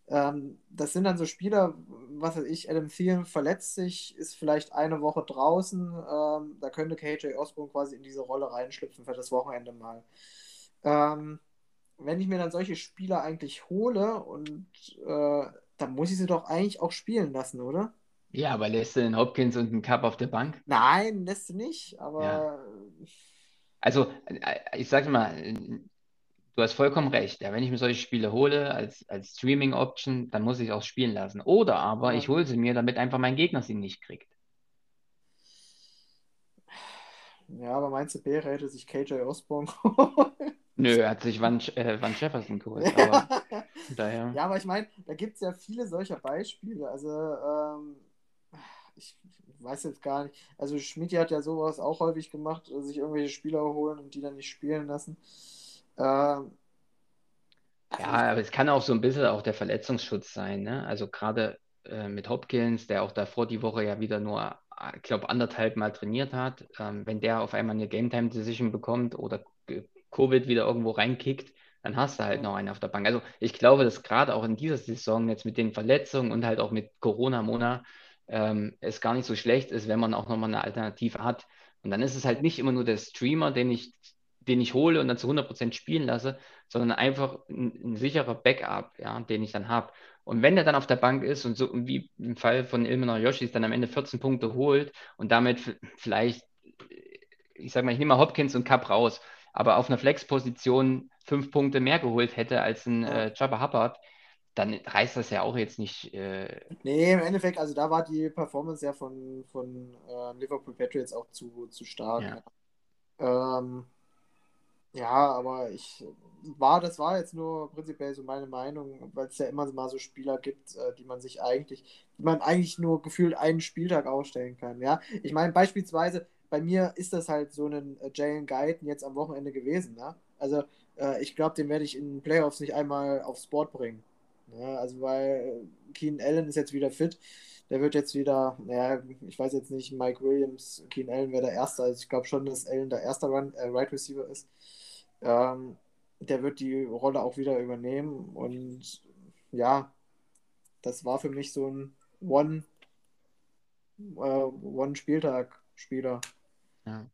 Ähm, das sind dann so Spieler, was weiß ich, Adam Thielen verletzt sich, ist vielleicht eine Woche draußen. Ähm, da könnte KJ Osborne quasi in diese Rolle reinschlüpfen für das Wochenende mal. Ähm, wenn ich mir dann solche Spieler eigentlich hole und äh, dann muss ich sie doch eigentlich auch spielen lassen, oder? Ja, aber lässt du den Hopkins und den Cup auf der Bank? Nein, lässt du nicht, aber. Ja. Also, ich sage mal, du hast vollkommen recht. Ja, wenn ich mir solche Spiele hole als, als Streaming-Option, dann muss ich auch spielen lassen. Oder aber ja. ich hole sie mir, damit einfach mein Gegner sie nicht kriegt. Ja, aber meinst du, B hätte sich KJ Osborne Nö, hat sich Van, äh, Van Jefferson geholt. Aber daher. Ja, aber ich meine, da gibt es ja viele solcher Beispiele. Also, ähm, ich weiß jetzt gar nicht. Also, Schmidt hat ja sowas auch häufig gemacht, sich irgendwelche Spieler holen und die dann nicht spielen lassen. Ähm, ja, aber es kann auch so ein bisschen auch der Verletzungsschutz sein. Ne? Also, gerade äh, mit Hopkins, der auch davor die Woche ja wieder nur, ich glaube, anderthalb Mal trainiert hat. Ähm, wenn der auf einmal eine Game Time Decision bekommt oder Covid wieder irgendwo reinkickt, dann hast du halt noch einen auf der Bank. Also ich glaube, dass gerade auch in dieser Saison jetzt mit den Verletzungen und halt auch mit Corona, Mona, ähm, es gar nicht so schlecht ist, wenn man auch nochmal eine Alternative hat. Und dann ist es halt nicht immer nur der Streamer, den ich, den ich hole und dann zu 100% spielen lasse, sondern einfach ein, ein sicherer Backup, ja, den ich dann habe. Und wenn der dann auf der Bank ist und so wie im Fall von Ilmenor Yoshis dann am Ende 14 Punkte holt und damit vielleicht, ich sag mal, ich nehme mal Hopkins und Cup raus aber auf einer Flex-Position fünf Punkte mehr geholt hätte als ein äh, Jabba Hubbard, dann reißt das ja auch jetzt nicht. Äh... Nee, im Endeffekt, also da war die Performance ja von, von äh, Liverpool Patriots auch zu, zu stark. Ja. Ähm, ja, aber ich war, das war jetzt nur prinzipiell so meine Meinung, weil es ja immer mal so Spieler gibt, äh, die man sich eigentlich, die man eigentlich nur gefühlt einen Spieltag ausstellen kann. Ja, ich meine beispielsweise, bei mir ist das halt so ein äh, Jalen Guyton jetzt am Wochenende gewesen. Ne? Also äh, ich glaube, den werde ich in den Playoffs nicht einmal aufs Board bringen. Ne? Also weil äh, Keen Allen ist jetzt wieder fit. Der wird jetzt wieder, naja, ich weiß jetzt nicht, Mike Williams, Keen Allen wäre der Erste. Also ich glaube schon, dass Allen der erste Run, äh, Right Receiver ist. Ähm, der wird die Rolle auch wieder übernehmen. Und ja, das war für mich so ein One äh, One-Spieltag-Spieler. Ja.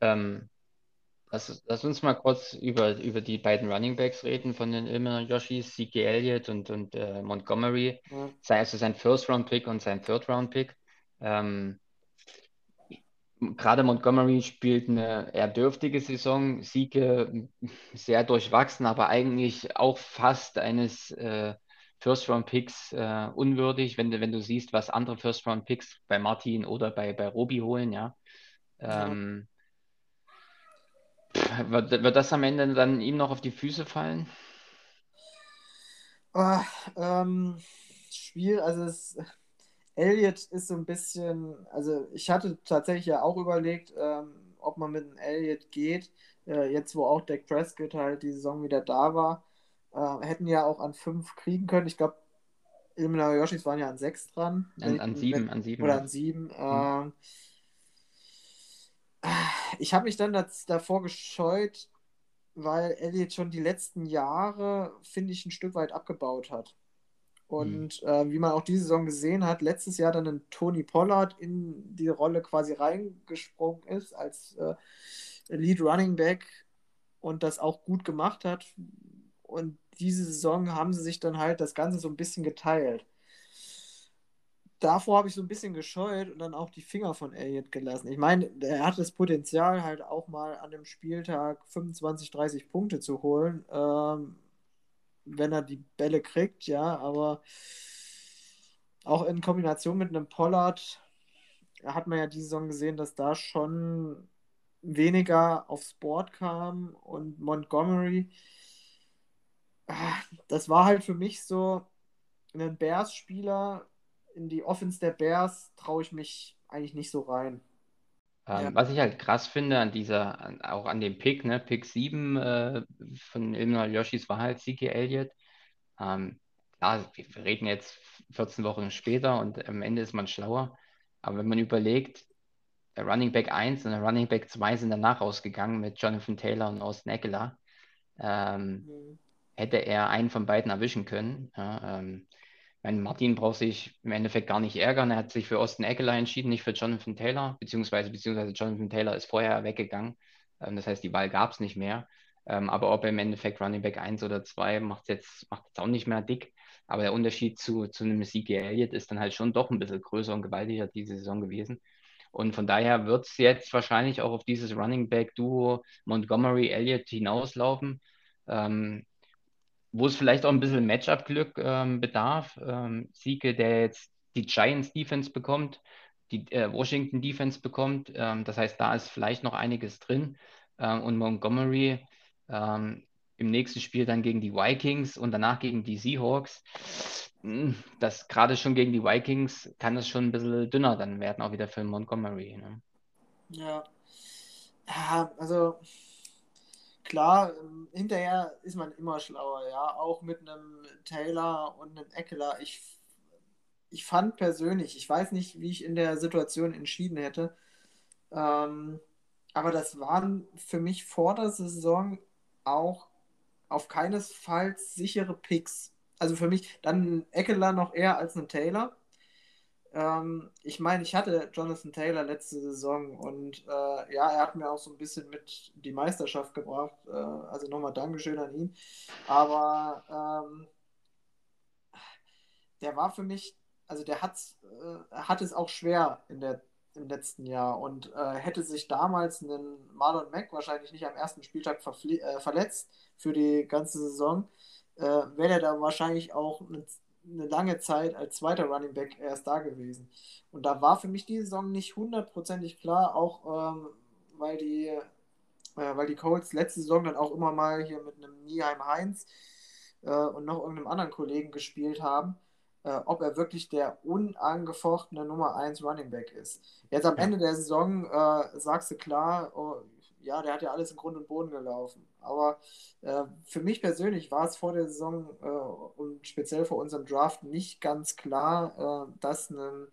Ähm, lass, lass, uns mal kurz über, über die beiden Running Backs reden von den Ilmer Yoshis, C.K. Elliott und, und äh, Montgomery. Sei also sein First-Round-Pick und sein Third-Round-Pick. Ähm, gerade Montgomery spielt eine eher dürftige Saison, Siege sehr durchwachsen, aber eigentlich auch fast eines äh, First-Round-Picks äh, unwürdig, wenn du, wenn du siehst, was andere First-Round-Picks bei Martin oder bei, bei Robi holen, ja. Ähm. Wird, wird das am Ende dann ihm noch auf die Füße fallen? Oh, ähm, Spiel, also es, Elliot ist so ein bisschen, also ich hatte tatsächlich ja auch überlegt, ähm, ob man mit einem Elliot geht, äh, jetzt wo auch Dak Prescott halt die Saison wieder da war. Äh, hätten ja auch an fünf kriegen können. Ich glaube, Illinois Yoshis waren ja an sechs dran. An, an sieben, an sieben. Oder an sieben. Mhm. Ich habe mich dann das, davor gescheut, weil Elliot schon die letzten Jahre, finde ich, ein Stück weit abgebaut hat. Und mhm. äh, wie man auch diese Saison gesehen hat, letztes Jahr dann ein Tony Pollard in die Rolle quasi reingesprungen ist als äh, Lead Running Back und das auch gut gemacht hat. Und diese Saison haben sie sich dann halt das Ganze so ein bisschen geteilt. Davor habe ich so ein bisschen gescheut und dann auch die Finger von Elliott gelassen. Ich meine, er hat das Potenzial, halt auch mal an dem Spieltag 25, 30 Punkte zu holen, ähm, wenn er die Bälle kriegt, ja, aber auch in Kombination mit einem Pollard hat man ja diese Saison gesehen, dass da schon weniger aufs Board kam und Montgomery das war halt für mich so ein Bears-Spieler. In die Offense der Bears traue ich mich eigentlich nicht so rein. Ähm, ja. Was ich halt krass finde an dieser, auch an dem Pick, ne, Pick 7 äh, von Illinois Yoshis war halt CK Elliott. Ähm, klar, wir reden jetzt 14 Wochen später und am Ende ist man schlauer. Aber wenn man überlegt, der Running Back 1 und der Running Back 2 sind danach rausgegangen mit Jonathan Taylor und Austin Eckler. Ähm, mhm hätte er einen von beiden erwischen können. Ja, ähm, mein Martin braucht sich im Endeffekt gar nicht ärgern. Er hat sich für Austin Eckler entschieden, nicht für Jonathan Taylor, beziehungsweise, beziehungsweise Jonathan Taylor ist vorher weggegangen. Ähm, das heißt, die Wahl gab es nicht mehr. Ähm, aber ob er im Endeffekt Running Back 1 oder 2 macht jetzt, macht jetzt auch nicht mehr dick. Aber der Unterschied zu, zu einem CG Elliott ist dann halt schon doch ein bisschen größer und gewaltiger diese Saison gewesen. Und von daher wird es jetzt wahrscheinlich auch auf dieses Running Back Duo Montgomery Elliott hinauslaufen. Ähm, wo es vielleicht auch ein bisschen Matchup-Glück ähm, bedarf. Ähm, Siege, der jetzt die Giants Defense bekommt, die äh, Washington Defense bekommt. Ähm, das heißt, da ist vielleicht noch einiges drin. Ähm, und Montgomery ähm, im nächsten Spiel dann gegen die Vikings und danach gegen die Seahawks. Hm, das gerade schon gegen die Vikings kann es schon ein bisschen dünner dann werden, auch wieder für Montgomery. Ne? Ja. Ja, also klar, ähm, hinterher ist man immer schlauer, ja. Auch mit einem Taylor und einem Eckler. Ich, ich fand persönlich, ich weiß nicht, wie ich in der Situation entschieden hätte, ähm, aber das waren für mich vor der Saison auch auf keinesfalls sichere Picks. Also für mich dann Eckler noch eher als ein Taylor. Ähm, ich meine, ich hatte Jonathan Taylor letzte Saison und äh, ja, er hat mir auch so ein bisschen mit die Meisterschaft gebracht. Äh, also nochmal Dankeschön an ihn. Aber ähm, der war für mich, also der hat's, äh, hat es auch schwer in der, im letzten Jahr und äh, hätte sich damals einen Marlon Mack wahrscheinlich nicht am ersten Spieltag äh, verletzt für die ganze Saison, äh, wäre er da wahrscheinlich auch eine lange Zeit als zweiter Running Back erst da gewesen. Und da war für mich die Saison nicht hundertprozentig klar, auch ähm, weil die äh, weil die Colts letzte Saison dann auch immer mal hier mit einem Nieheim Heinz äh, und noch irgendeinem anderen Kollegen gespielt haben, äh, ob er wirklich der unangefochtene Nummer 1 Running Back ist. Jetzt am Ende der Saison äh, sagst du klar, oh, ja, der hat ja alles im Grund und Boden gelaufen. Aber äh, für mich persönlich war es vor der Saison äh, und speziell vor unserem Draft nicht ganz klar, äh, dass ein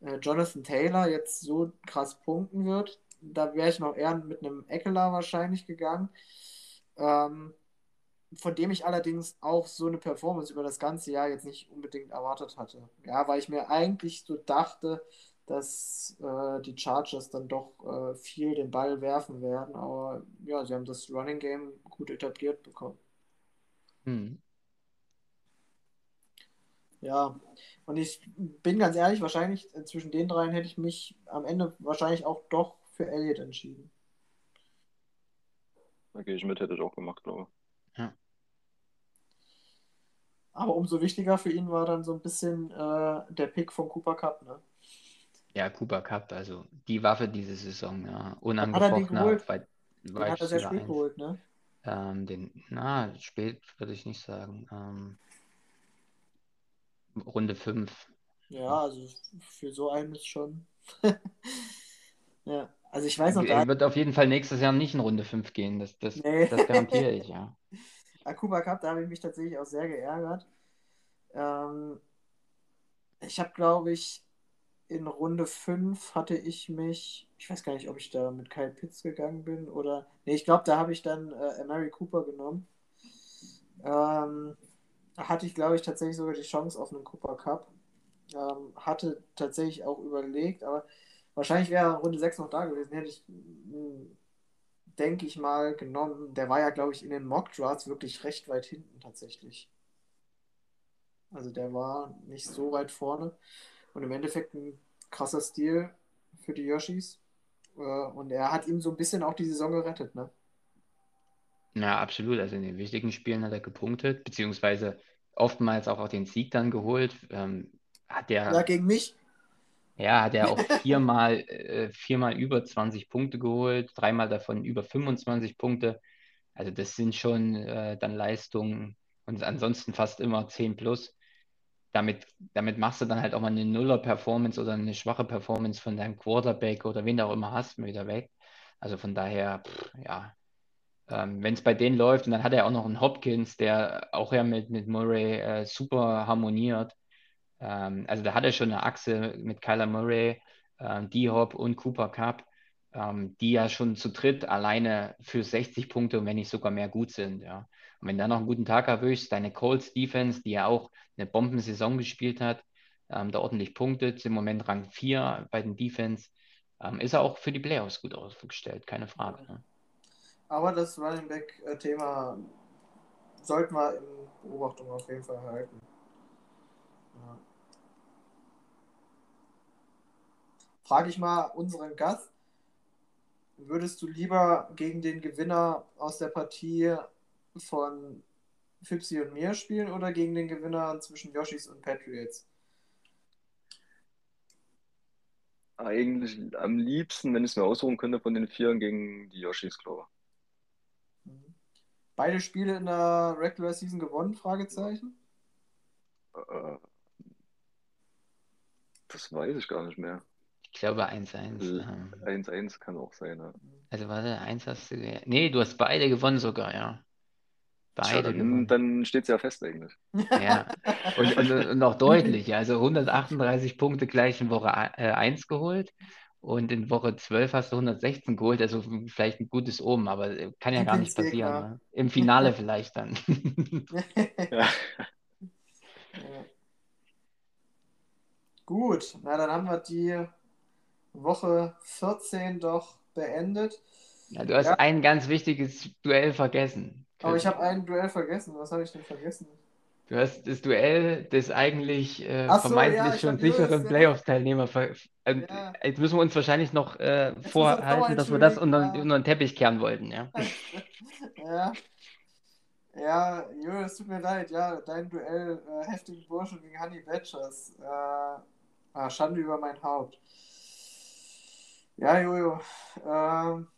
äh, Jonathan Taylor jetzt so krass punkten wird. Da wäre ich noch eher mit einem Eckler wahrscheinlich gegangen. Ähm, von dem ich allerdings auch so eine Performance über das ganze Jahr jetzt nicht unbedingt erwartet hatte. Ja, weil ich mir eigentlich so dachte, dass äh, die Chargers dann doch äh, viel den Ball werfen werden, aber ja, sie haben das Running Game gut etabliert bekommen. Hm. Ja, und ich bin ganz ehrlich, wahrscheinlich äh, zwischen den dreien hätte ich mich am Ende wahrscheinlich auch doch für Elliott entschieden. Da gehe ich mit, hätte ich auch gemacht, glaube ich. Ja. Aber umso wichtiger für ihn war dann so ein bisschen äh, der Pick von Cooper Cup, ne? Ja, Cooper Cup, also die Waffe diese Saison, ja. Unangefochtener. Hat er hat er sehr spät geholt, ne? Ähm, den, na, spät würde ich nicht sagen. Ähm, Runde 5. Ja, also für so einen ist schon. ja, also ich weiß noch. Er wird auf jeden Fall nächstes Jahr nicht in Runde 5 gehen, das, das, nee. das garantiere ich, ja. Akuba Cup, da habe ich mich tatsächlich auch sehr geärgert. Ähm, ich habe, glaube ich, in Runde 5 hatte ich mich, ich weiß gar nicht, ob ich da mit Kyle Pitts gegangen bin oder. Nee, ich glaube, da habe ich dann äh, Mary Cooper genommen. Ähm, hatte ich, glaube ich, tatsächlich sogar die Chance auf einen Cooper Cup. Ähm, hatte tatsächlich auch überlegt, aber wahrscheinlich wäre Runde 6 noch da gewesen. Hätte ich, hm, denke ich mal, genommen. Der war ja, glaube ich, in den Mock Drafts wirklich recht weit hinten tatsächlich. Also der war nicht so weit vorne. Und im Endeffekt ein krasser Stil für die Yoshis. Äh, und er hat ihm so ein bisschen auch die Saison gerettet, ne? Ja, absolut. Also in den wichtigen Spielen hat er gepunktet, beziehungsweise oftmals auch, auch den Sieg dann geholt. Ähm, hat der, ja, gegen mich. Ja, hat er auch viermal, äh, viermal über 20 Punkte geholt, dreimal davon über 25 Punkte. Also das sind schon äh, dann Leistungen und ansonsten fast immer 10 plus. Damit, damit machst du dann halt auch mal eine Nuller-Performance oder eine schwache Performance von deinem Quarterback oder wen du auch immer hast, wieder weg. Also von daher, pff, ja, ähm, wenn es bei denen läuft, und dann hat er auch noch einen Hopkins, der auch ja mit, mit Murray äh, super harmoniert. Ähm, also da hat er schon eine Achse mit Kyler Murray, äh, D-Hop und Cooper Cup, ähm, die ja schon zu dritt alleine für 60 Punkte und wenn nicht sogar mehr gut sind. Ja. Und wenn du dann noch einen guten Tag erwischst, deine Colts Defense, die ja auch eine Bombensaison gespielt hat, ähm, da ordentlich punktet, im Moment Rang 4 bei den Defense, ähm, ist er auch für die Playoffs gut aufgestellt, keine Frage. Ne? Aber das Running Back-Thema sollten wir in Beobachtung auf jeden Fall halten. Ja. Frage ich mal unseren Gast, würdest du lieber gegen den Gewinner aus der Partie von Fipsi und mir spielen oder gegen den Gewinner zwischen Yoshis und Patriots? Eigentlich am liebsten, wenn ich es mir aussuchen könnte, von den Vieren gegen die Yoshis, glaube ich. Beide Spiele in der Regular Season gewonnen? Fragezeichen. Äh, das weiß ich gar nicht mehr. Ich glaube 1-1. 1-1 ähm. kann auch sein, ja. Also warte, 1 hast du. Nee, du hast beide gewonnen sogar, ja. Beide Tja, dann, dann steht es ja fest eigentlich. Ja, und, und, und auch deutlich. Also 138 Punkte gleich in Woche 1 äh, geholt und in Woche 12 hast du 116 geholt, also vielleicht ein gutes Oben, aber äh, kann ja gar nicht passieren. Ne? Im Finale vielleicht dann. ja. Gut, na dann haben wir die Woche 14 doch beendet. Ja, du hast ja. ein ganz wichtiges Duell vergessen. Aber ich habe ein Duell vergessen. Was habe ich denn vergessen? Du hast das Duell des eigentlich äh, so, vermeintlich ja, schon sicheren Playoffs-Teilnehmer. Ver äh, ja. Jetzt müssen wir uns wahrscheinlich noch äh, vorhalten, dass wir das unter, unter den Teppich kehren wollten. Ja. ja. Ja, Jojo, es tut mir leid. Ja, dein Duell äh, heftigen Burschen gegen Honey Badgers. Äh, ah, Schande über mein Haupt. Ja, Jojo. Ähm,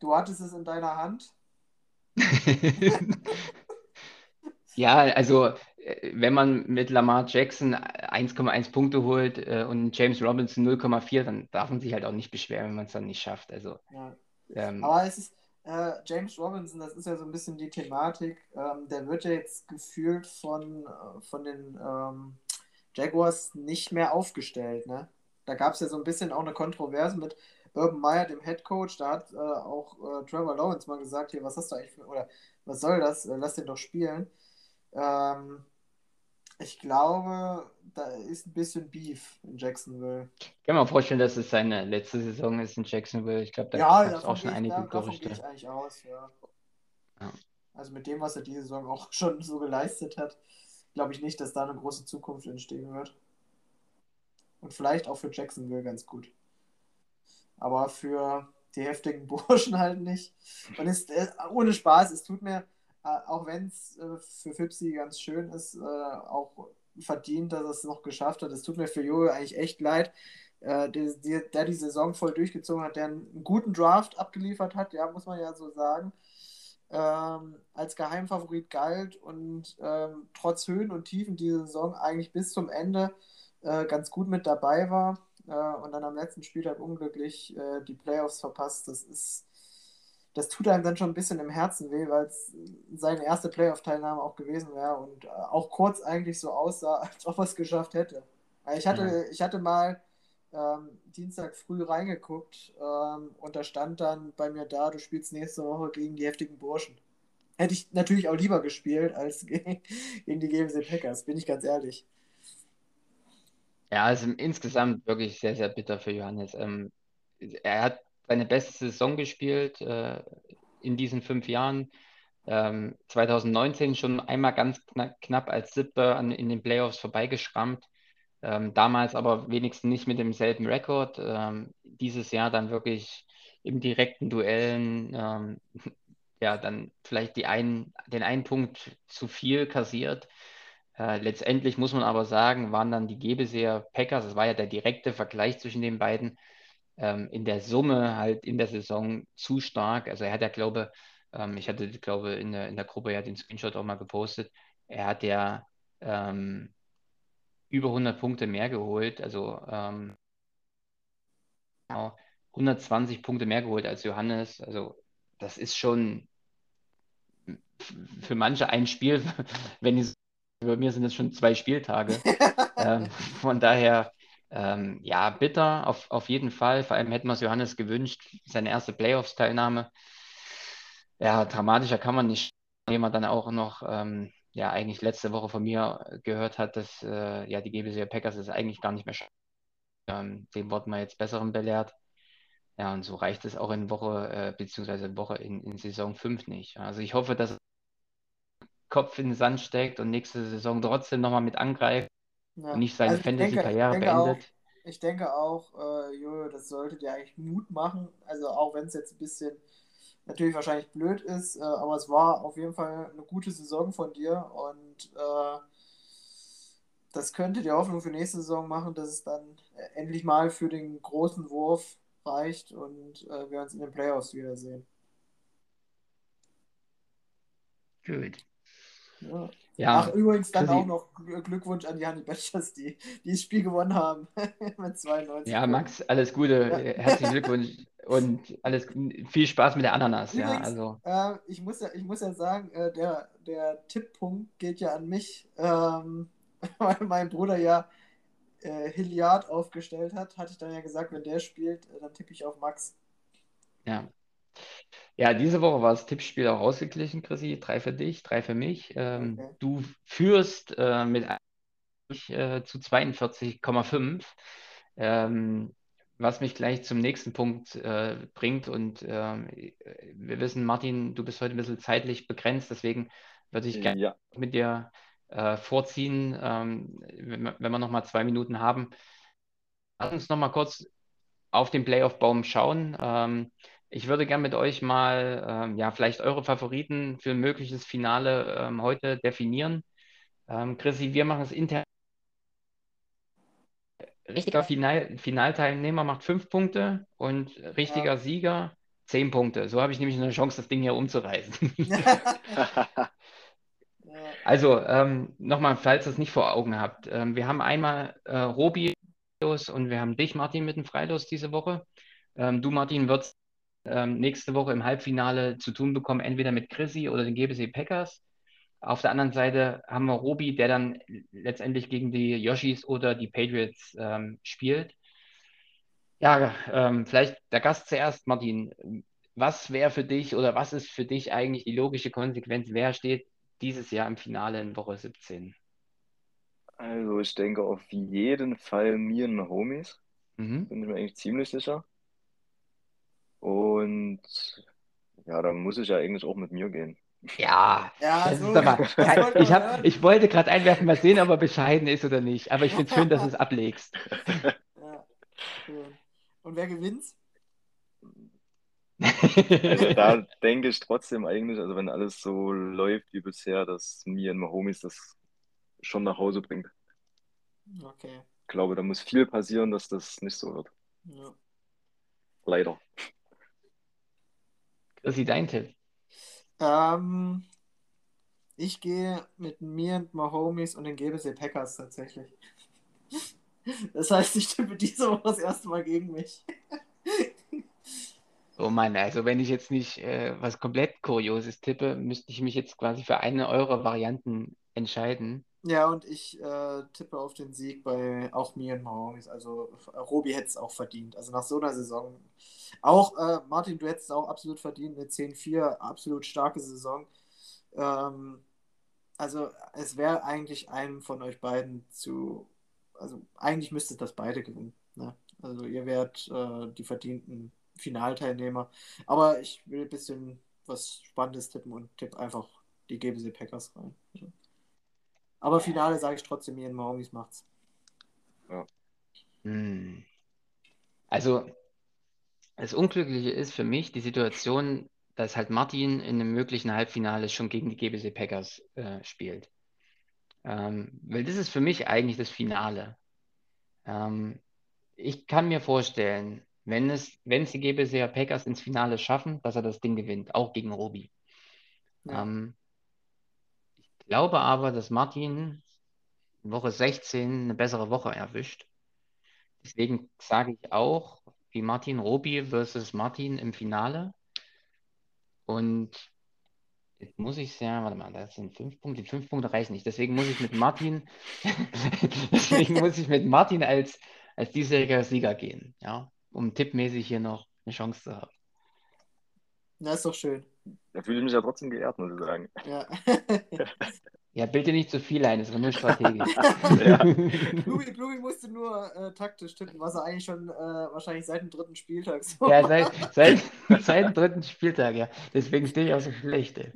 du hattest es in deiner Hand. ja, also äh, wenn man mit Lamar Jackson 1,1 Punkte holt äh, und James Robinson 0,4, dann darf man sich halt auch nicht beschweren, wenn man es dann nicht schafft. Also, ja. ähm, Aber es ist, äh, James Robinson, das ist ja so ein bisschen die Thematik, ähm, der wird ja jetzt gefühlt von, äh, von den ähm, Jaguars nicht mehr aufgestellt. Ne? Da gab es ja so ein bisschen auch eine Kontroverse mit, Urban Meyer, dem Head Coach, da hat äh, auch äh, Trevor Lawrence mal gesagt, hier, was hast du eigentlich für, oder was soll das? Äh, lass den doch spielen. Ähm, ich glaube, da ist ein bisschen Beef in Jacksonville. Ich kann mir vorstellen, dass es seine letzte Saison ist in Jacksonville. Ich glaube, da ja, gab es auch schon einige da, Gerüchte. ich eigentlich aus, ja. ja. Also mit dem, was er diese Saison auch schon so geleistet hat, glaube ich nicht, dass da eine große Zukunft entstehen wird. Und vielleicht auch für Jacksonville ganz gut. Aber für die heftigen Burschen halt nicht. Und es, äh, ohne Spaß, es tut mir, äh, auch wenn es äh, für Fipsi ganz schön ist, auch verdient, dass er es noch geschafft hat. Es tut mir für Jojo eigentlich echt leid, der, der, die Saison voll durchgezogen hat, der einen guten Draft abgeliefert hat, ja, muss man ja so sagen. Ähm, als Geheimfavorit galt und ähm, trotz Höhen und Tiefen diese Saison eigentlich bis zum Ende äh, ganz gut mit dabei war äh, und dann am letzten Spieltag unglücklich äh, die Playoffs verpasst. Das ist das tut einem dann schon ein bisschen im Herzen weh, weil es seine erste Playoff-Teilnahme auch gewesen wäre und äh, auch kurz eigentlich so aussah, als ob er es geschafft hätte. Ich hatte, ja. ich hatte mal ähm, Dienstag früh reingeguckt ähm, und da stand dann bei mir da, du spielst nächste Woche gegen die heftigen Burschen. Hätte ich natürlich auch lieber gespielt als gegen, gegen die GMC Packers, bin ich ganz ehrlich. Ja, also insgesamt wirklich sehr, sehr bitter für Johannes. Ähm, er hat seine beste Saison gespielt äh, in diesen fünf Jahren. Ähm, 2019 schon einmal ganz knapp, knapp als Siebter an, in den Playoffs vorbeigeschrammt. Ähm, damals aber wenigstens nicht mit demselben Rekord. Ähm, dieses Jahr dann wirklich im direkten Duellen, ähm, ja, dann vielleicht die ein, den einen Punkt zu viel kassiert. Äh, letztendlich muss man aber sagen, waren dann die Gebeseer Packers, das war ja der direkte Vergleich zwischen den beiden, ähm, in der Summe halt in der Saison zu stark. Also er hat ja, glaube ähm, ich hatte, glaube in der, in der Gruppe ja den Screenshot auch mal gepostet, er hat ja ähm, über 100 Punkte mehr geholt, also ähm, 120 Punkte mehr geholt als Johannes. Also das ist schon für manche ein Spiel, wenn die, bei mir sind es schon zwei Spieltage. ähm, von daher ähm, ja, bitter auf, auf jeden Fall. Vor allem hätten wir es Johannes gewünscht, seine erste Playoffs-Teilnahme. Ja, dramatischer kann man nicht, indem man dann auch noch, ähm, ja, eigentlich letzte Woche von mir gehört hat, dass äh, ja, die GBC Packers es eigentlich gar nicht mehr schaffen. Ähm, dem wurden wir jetzt Besseren belehrt. Ja, und so reicht es auch in Woche, äh, beziehungsweise Woche in, in Saison 5 nicht. Also ich hoffe, dass Kopf in den Sand steckt und nächste Saison trotzdem nochmal mit angreift ja. und nicht seine also Fantasy-Karriere beendet. Auch, ich denke auch, äh, Jojo, das sollte dir eigentlich Mut machen. Also auch wenn es jetzt ein bisschen natürlich wahrscheinlich blöd ist, äh, aber es war auf jeden Fall eine gute Saison von dir und äh, das könnte die Hoffnung für nächste Saison machen, dass es dann endlich mal für den großen Wurf reicht und äh, wir uns in den Playoffs wiedersehen. Gut. Ja. Ja, Ach, übrigens dann auch noch Glückwunsch an die Honey Badgers, die, die das Spiel gewonnen haben mit 92. Ja, Max, alles Gute, ja. herzlichen Glückwunsch und alles viel Spaß mit der Ananas. Übrigens, ja, also. Äh, ich, muss ja, ich muss ja sagen, äh, der, der Tipppunkt geht ja an mich, ähm, weil mein Bruder ja äh, Hilliard aufgestellt hat, hatte ich dann ja gesagt, wenn der spielt, äh, dann tippe ich auf Max. Ja, ja, diese Woche war das Tippspiel auch ausgeglichen, Chrissy. Drei für dich, drei für mich. Ähm, okay. Du führst äh, mit äh, zu 42,5. Ähm, was mich gleich zum nächsten Punkt äh, bringt. Und ähm, wir wissen, Martin, du bist heute ein bisschen zeitlich begrenzt, deswegen würde ich gerne ja. mit dir äh, vorziehen, ähm, wenn, wenn wir noch mal zwei Minuten haben. Lass uns noch mal kurz auf den Playoff-Baum schauen. Ähm, ich würde gerne mit euch mal ähm, ja, vielleicht eure Favoriten für ein mögliches Finale ähm, heute definieren. Ähm, Chrissy, wir machen es intern. Richtiger Final Finalteilnehmer macht fünf Punkte und richtiger ja. Sieger zehn Punkte. So habe ich nämlich eine Chance, das Ding hier umzureißen. also ähm, nochmal, falls ihr es nicht vor Augen habt. Ähm, wir haben einmal äh, Robi und wir haben dich, Martin, mit dem Freilos diese Woche. Ähm, du, Martin, wirst ähm, nächste Woche im Halbfinale zu tun bekommen, entweder mit Chrissy oder den GBC Packers. Auf der anderen Seite haben wir Robi, der dann letztendlich gegen die Yoshis oder die Patriots ähm, spielt. Ja, ähm, vielleicht der Gast zuerst, Martin. Was wäre für dich oder was ist für dich eigentlich die logische Konsequenz? Wer steht dieses Jahr im Finale in Woche 17? Also ich denke auf jeden Fall mir und Homies. Mhm. Bin ich mir eigentlich ziemlich sicher. Und ja, dann muss ich ja eigentlich auch mit mir gehen. Ja, ja so, ich, hab, ich wollte gerade einwerfen, mal sehen, ob er bescheiden ist oder nicht. Aber ich finde es schön, dass du es ablegst. Ja. Und wer gewinnt? Also da denke ich trotzdem eigentlich, also wenn alles so läuft wie bisher, dass mir und Homies das schon nach Hause bringt. Okay. Ich glaube, da muss viel passieren, dass das nicht so wird. Ja. Leider. Chrissy, dein Tipp? Ähm, ich gehe mit mir und Mahomes und den GBC Packers tatsächlich. Das heißt, ich tippe diese Woche das erste Mal gegen mich. Oh Mann, also wenn ich jetzt nicht äh, was komplett Kurioses tippe, müsste ich mich jetzt quasi für eine eurer Varianten entscheiden. Ja, und ich äh, tippe auf den Sieg bei auch mir und Mahomes. Also Robi hätte es auch verdient. Also nach so einer Saison. Auch äh, Martin, du hättest es auch absolut verdient. Eine 10-4, absolut starke Saison. Ähm, also es wäre eigentlich einem von euch beiden zu. Also eigentlich müsstet das beide gewinnen. Ne? Also ihr wärt äh, die verdienten Finalteilnehmer. Aber ich will ein bisschen was Spannendes tippen und tippe einfach die GBC Packers rein. Aber Finale sage ich trotzdem, Ian Mahomes macht's. Ja. Hm. Also, das Unglückliche ist für mich die Situation, dass halt Martin in einem möglichen Halbfinale schon gegen die GBC Packers äh, spielt. Ähm, weil das ist für mich eigentlich das Finale. Ähm, ich kann mir vorstellen, wenn es, wenn es die GBC Packers ins Finale schaffen, dass er das Ding gewinnt, auch gegen Robi. Ja. Ähm, glaube aber, dass Martin in Woche 16 eine bessere Woche erwischt. Deswegen sage ich auch, wie Martin Robi versus Martin im Finale. Und jetzt muss ich ja, warte mal, das sind fünf Punkte. Die fünf Punkte reichen nicht. Deswegen muss ich mit Martin, deswegen muss ich mit Martin als, als diesjähriger Sieger gehen. Ja um tippmäßig hier noch eine Chance zu haben. Na, ist doch schön. Da fühle ich mich ja trotzdem geehrt, muss ich sagen. Ja. ja, bild dir nicht zu viel ein, das war nur strategisch. ja. Blubi, musste nur äh, taktisch tippen, was er eigentlich schon äh, wahrscheinlich seit dem dritten Spieltag so Ja, seit, seit, seit dem dritten Spieltag, ja. Deswegen stehe ich auch so schlecht.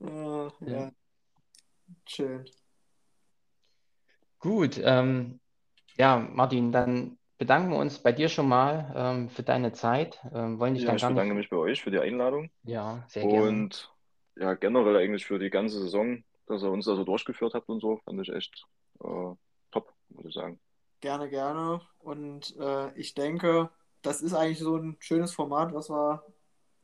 ja, ja. Schön. Gut, ähm, ja, Martin, dann bedanken wir uns bei dir schon mal ähm, für deine Zeit. Ähm, wollen dich ja, dann ich gar bedanke nicht... mich bei euch für die Einladung. Ja, sehr gerne. Und ja, generell eigentlich für die ganze Saison, dass ihr uns da so durchgeführt habt und so, fand ich echt äh, top, muss ich sagen. Gerne, gerne. Und äh, ich denke, das ist eigentlich so ein schönes Format, was wir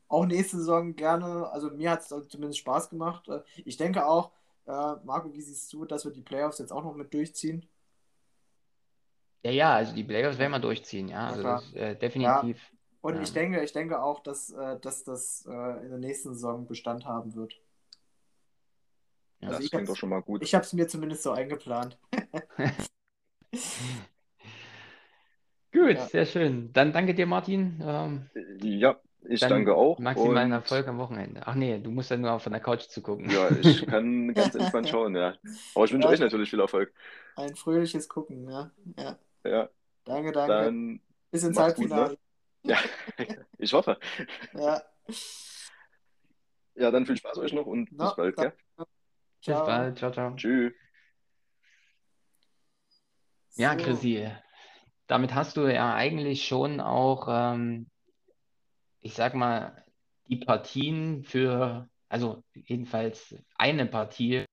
auch nächste Saison gerne, also mir hat es zumindest Spaß gemacht. Äh, ich denke auch, äh, Marco, wie siehst du, dass wir die Playoffs jetzt auch noch mit durchziehen? Ja, ja, also die Playoffs werden wir durchziehen, ja. Also das, äh, definitiv. Ja. Und ja. ich denke, ich denke auch, dass, äh, dass das äh, in der nächsten Saison Bestand haben wird. Ja, also das klingt doch schon mal gut. Ich habe es mir zumindest so eingeplant. gut, ja. sehr schön. Dann danke dir, Martin. Ähm, ja, ich danke auch. Maximalen und... Erfolg am Wochenende. Ach nee, du musst ja nur von der Couch zugucken. Ja, ich kann ganz entspannt schauen, ja. Aber ich wünsche euch natürlich viel Erfolg. Ein fröhliches Gucken, ja. ja. Ja. Danke, danke. Dann Bis ins Halbfinale. Ne? Ja, ich hoffe. Ja. Ja, dann viel Spaß euch noch und no, bis bald. Ja? Bis bald. Ciao, ciao. Tschüss. Ja, Chrissy, damit hast du ja eigentlich schon auch, ähm, ich sag mal, die Partien für, also jedenfalls eine Partie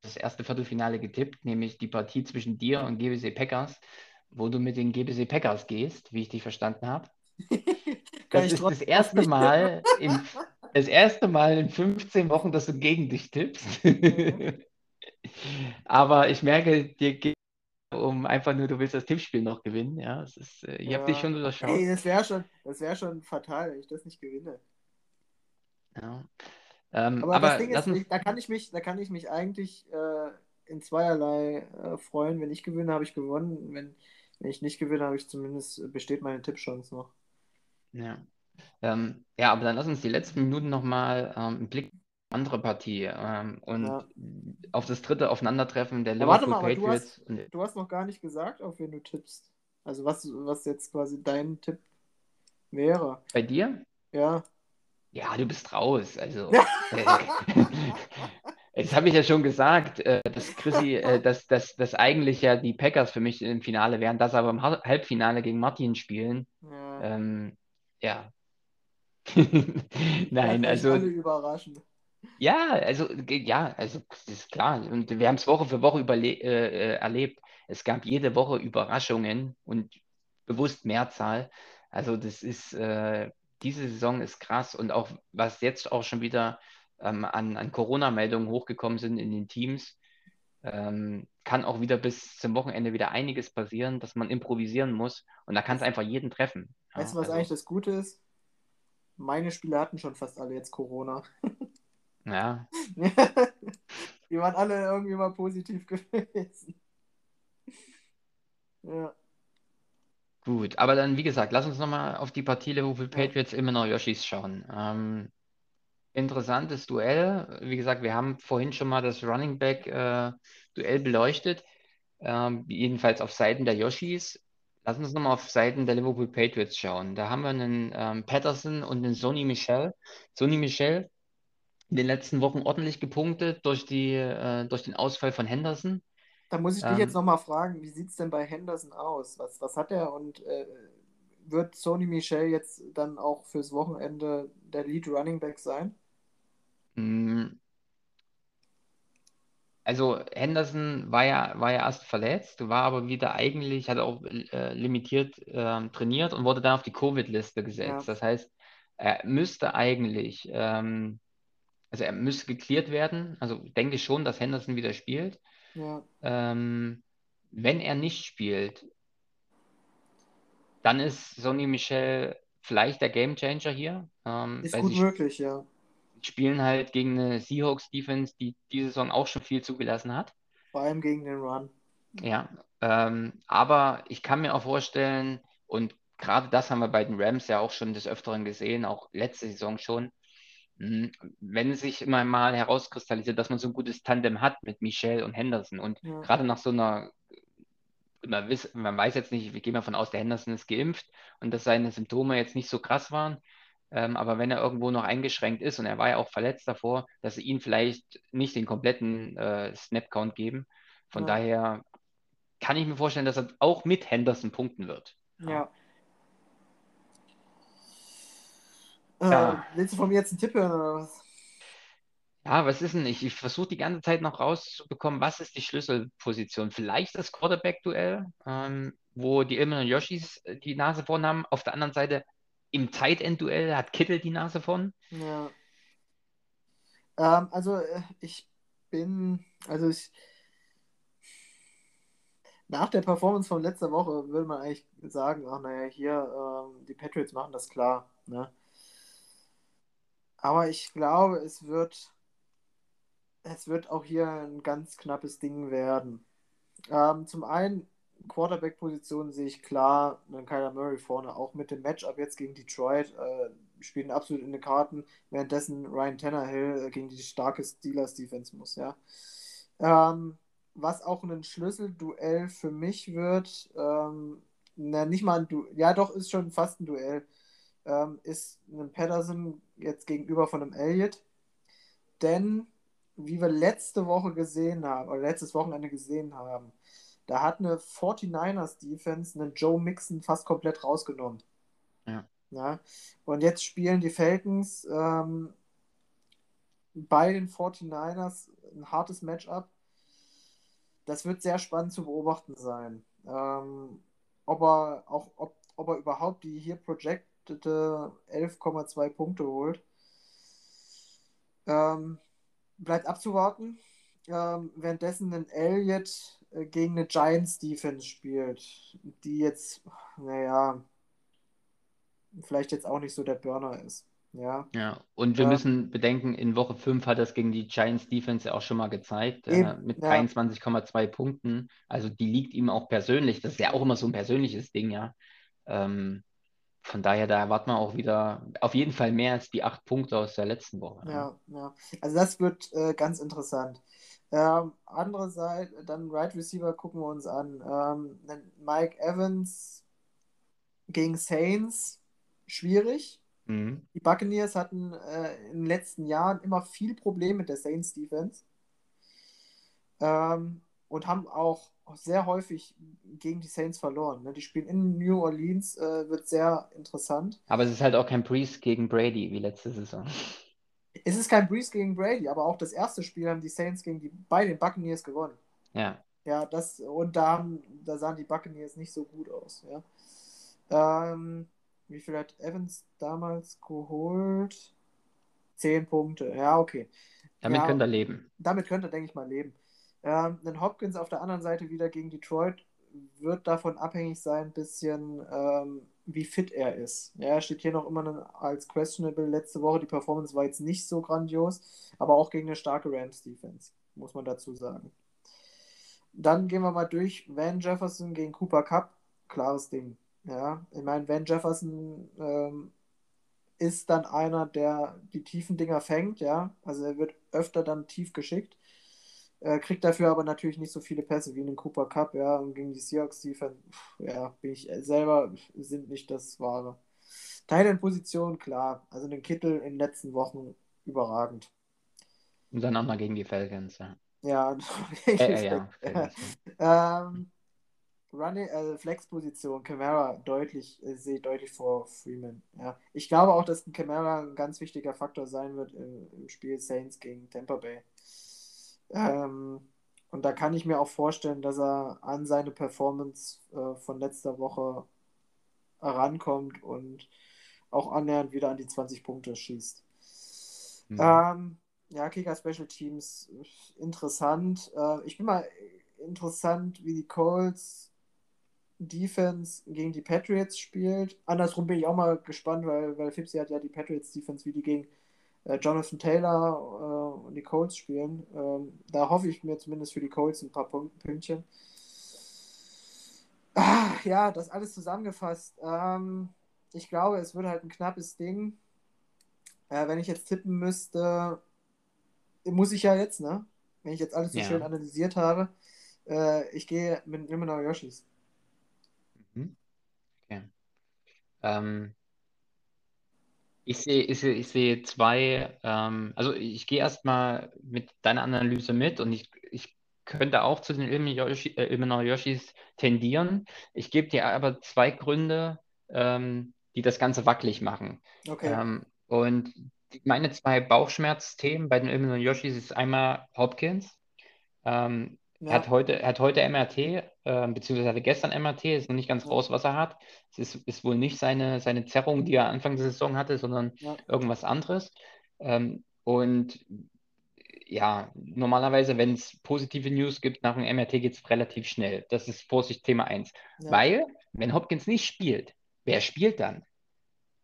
das erste Viertelfinale getippt, nämlich die Partie zwischen dir und GBC Packers, wo du mit den GBC Packers gehst, wie ich dich verstanden habe. Das ist das erste Mal in, das erste Mal in 15 Wochen, dass du gegen dich tippst. Aber ich merke, dir geht um einfach nur, du willst das Tippspiel noch gewinnen. Ja, es ist, äh, ich ja. habe dich schon überschaut. Hey, das wäre schon, wär schon fatal, wenn ich das nicht gewinne. Ja. Ähm, aber, aber das Ding ist, uns... da, kann ich mich, da kann ich mich eigentlich äh, in zweierlei äh, freuen. Wenn ich gewinne, habe ich gewonnen. Wenn, Wenn ich nicht gewinne, habe ich zumindest, besteht meine Tippchance noch. Ja. Ähm, ja, aber dann lass uns die letzten Minuten nochmal ähm, einen Blick andere Partie ähm, und ja. auf das dritte Aufeinandertreffen der Liverpool mal, Patriots. Du hast, du hast, noch gar nicht gesagt, auf wen du tippst. Also was, was jetzt quasi dein Tipp wäre. Bei dir? Ja. Ja, du bist raus. Also. Jetzt habe ich ja schon gesagt, äh, dass Chrissy, äh, dass, dass, dass eigentlich ja die Packers für mich im Finale wären, dass aber im Halbfinale gegen Martin spielen. Ja. Ähm, ja. Nein, also. Alle überraschen. Ja, also ja, also das ist klar. Und wir haben es Woche für Woche äh, äh, erlebt. Es gab jede Woche Überraschungen und bewusst Mehrzahl. Also das ist äh, diese Saison ist krass und auch was jetzt auch schon wieder ähm, an, an Corona-Meldungen hochgekommen sind in den Teams, ähm, kann auch wieder bis zum Wochenende wieder einiges passieren, dass man improvisieren muss und da kann es einfach jeden treffen. Weißt du, was also, eigentlich das Gute ist? Meine Spieler hatten schon fast alle jetzt Corona. Ja. Die waren alle irgendwie mal positiv gewesen. Ja. Gut, aber dann, wie gesagt, lass uns nochmal auf die Partie Liverpool Patriots immer noch Yoshis schauen. Ähm, interessantes Duell. Wie gesagt, wir haben vorhin schon mal das Running Back äh, Duell beleuchtet. Ähm, jedenfalls auf Seiten der Yoshis. Lass uns nochmal auf Seiten der Liverpool Patriots schauen. Da haben wir einen ähm, Patterson und einen Sonny Michel. Sonny Michel in den letzten Wochen ordentlich gepunktet durch, die, äh, durch den Ausfall von Henderson. Da muss ich dich ähm, jetzt nochmal fragen, wie sieht es denn bei Henderson aus? Was, was hat er und äh, wird Sony Michel jetzt dann auch fürs Wochenende der Lead Running Back sein? Hm. Also Henderson war ja, war ja erst verletzt, war aber wieder eigentlich, hat auch äh, limitiert äh, trainiert und wurde dann auf die Covid-Liste gesetzt. Ja. Das heißt, er müsste eigentlich ähm, also er müsste geklärt werden. Also denke schon, dass Henderson wieder spielt. Ja. Ähm, wenn er nicht spielt, dann ist Sonny Michel vielleicht der Gamechanger hier. Ähm, ist gut möglich, ja. Spielen halt gegen eine Seahawks Defense, die diese Saison auch schon viel zugelassen hat. Vor allem gegen den Run. Ja, ähm, aber ich kann mir auch vorstellen, und gerade das haben wir bei den Rams ja auch schon des Öfteren gesehen, auch letzte Saison schon, Mhm. wenn es sich immer mal herauskristallisiert, dass man so ein gutes Tandem hat mit Michel und Henderson und ja. gerade nach so einer, man, wiss, man weiß jetzt nicht, wir gehen mal von aus, der Henderson ist geimpft und dass seine Symptome jetzt nicht so krass waren, ähm, aber wenn er irgendwo noch eingeschränkt ist und er war ja auch verletzt davor, dass sie ihn vielleicht nicht den kompletten äh, Snap-Count geben. Von ja. daher kann ich mir vorstellen, dass er auch mit Henderson punkten wird. Ja. Ja. Äh, willst du von mir jetzt einen Tipp hören oder was? Ja, was ist denn? Ich, ich versuche die ganze Zeit noch rauszubekommen, was ist die Schlüsselposition? Vielleicht das Quarterback-Duell, ähm, wo die Ilman und Yoshis äh, die Nase vorn haben. Auf der anderen Seite im Tight End-Duell hat Kittel die Nase vorn. Ja. Ähm, also äh, ich bin, also ich, nach der Performance von letzter Woche würde man eigentlich sagen, ach naja, hier, ähm, die Patriots machen das klar. Ne? Aber ich glaube, es wird, es wird auch hier ein ganz knappes Ding werden. Ähm, zum einen, Quarterback-Position sehe ich klar, dann Kyler Murray vorne, auch mit dem Matchup jetzt gegen Detroit, äh, spielen absolut in den Karten, währenddessen Ryan Tannehill äh, gegen die starke Steelers-Defense muss, ja. Ähm, was auch ein Schlüsselduell für mich wird, ähm, na, nicht mal ein Duell, ja doch, ist schon fast ein Duell ähm, ist einem Patterson jetzt gegenüber von einem Elliott. Denn, wie wir letzte Woche gesehen haben, oder letztes Wochenende gesehen haben, da hat eine 49ers Defense einen Joe Mixon fast komplett rausgenommen. Ja. ja? Und jetzt spielen die Falcons ähm, bei den 49ers ein hartes Matchup. Das wird sehr spannend zu beobachten sein. Ähm, ob er auch, ob, ob er überhaupt die hier Project erwartete 11,2 Punkte holt. Ähm, bleibt abzuwarten. Ähm, währenddessen ein Elliott äh, gegen eine Giants Defense spielt, die jetzt, naja, vielleicht jetzt auch nicht so der Burner ist. Ja. Ja, und wir ja. müssen bedenken, in Woche 5 hat das gegen die Giants Defense auch schon mal gezeigt, äh, mit ja. 23,2 Punkten. Also die liegt ihm auch persönlich. Das ist ja auch immer so ein persönliches Ding, ja. Ähm, von daher, da erwarten wir auch wieder auf jeden Fall mehr als die acht Punkte aus der letzten Woche. Ja, ja. Also das wird äh, ganz interessant. Ähm, andere Seite, dann Right Receiver gucken wir uns an. Ähm, Mike Evans gegen Saints, schwierig. Mhm. Die Buccaneers hatten äh, in den letzten Jahren immer viel Probleme mit der Saints Defense. Ähm, und haben auch sehr häufig gegen die Saints verloren. Ne? Die spielen in New Orleans, äh, wird sehr interessant. Aber es ist halt auch kein Breeze gegen Brady wie letzte Saison. Es ist kein Breeze gegen Brady, aber auch das erste Spiel haben die Saints gegen die bei den Buccaneers gewonnen. Ja. Ja, das und da, haben, da sahen die Buccaneers nicht so gut aus. Ja. Ähm, wie viel hat Evans damals geholt? Zehn Punkte. Ja, okay. Damit ja, könnte er leben. Damit könnte er, denke ich mal, leben. Ähm, dann Hopkins auf der anderen Seite wieder gegen Detroit wird davon abhängig sein, ein bisschen, ähm, wie fit er ist. Ja, er steht hier noch immer als questionable. Letzte Woche die Performance war jetzt nicht so grandios, aber auch gegen eine starke Rams-Defense, muss man dazu sagen. Dann gehen wir mal durch. Van Jefferson gegen Cooper Cup, klares Ding. Ja, ich meine, Van Jefferson ähm, ist dann einer, der die tiefen Dinger fängt, ja. Also er wird öfter dann tief geschickt. Äh, kriegt dafür aber natürlich nicht so viele Pässe wie in den Cooper Cup, ja, und gegen die Seahawks Defense, ja, bin ich selber, sind nicht das Wahre. Thailand-Position, klar, also den Kittel in den letzten Wochen überragend. Und dann auch mal gegen die Falcons, ja. Ja, äh, äh, ja. ähm, Running, äh, Flex-Position, Camara deutlich, äh, sehe deutlich vor Freeman. Ja. Ich glaube auch, dass ein Camara ein ganz wichtiger Faktor sein wird im, im Spiel Saints gegen Tampa Bay. Ähm, und da kann ich mir auch vorstellen, dass er an seine Performance äh, von letzter Woche rankommt und auch annähernd wieder an die 20 Punkte schießt. Mhm. Ähm, ja, Kicker Special Teams, interessant. Äh, ich bin mal interessant, wie die Colts Defense gegen die Patriots spielt. Andersrum bin ich auch mal gespannt, weil, weil Fipsi hat ja die Patriots Defense, wie die gegen Jonathan Taylor äh, und die Colts spielen. Ähm, da hoffe ich mir zumindest für die Colts ein paar Pünktchen. Ah, ja, das alles zusammengefasst. Ähm, ich glaube, es wird halt ein knappes Ding. Äh, wenn ich jetzt tippen müsste, muss ich ja jetzt, ne? Wenn ich jetzt alles so ja. schön analysiert habe. Äh, ich gehe mit Illinois Yoshis. Mhm. Okay. Ähm, ich sehe, ich sehe, ich sehe zwei, ähm, also ich gehe erstmal mit deiner Analyse mit und ich, ich könnte auch zu den Ilmenor äh, Yoshis tendieren. Ich gebe dir aber zwei Gründe, ähm, die das Ganze wackelig machen. Okay. Ähm, und meine zwei Bauchschmerzthemen bei den Ilmenor Yoshis ist einmal Hopkins. Ähm, ja. Er hat heute, er hat heute MRT, äh, beziehungsweise hatte gestern MRT, ist noch nicht ganz raus, was er hat. Es ist, ist wohl nicht seine, seine Zerrung, die er Anfang der Saison hatte, sondern ja. irgendwas anderes. Ähm, und ja, normalerweise, wenn es positive News gibt nach dem MRT, geht es relativ schnell. Das ist Vorsicht Thema 1. Ja. Weil, wenn Hopkins nicht spielt, wer spielt dann?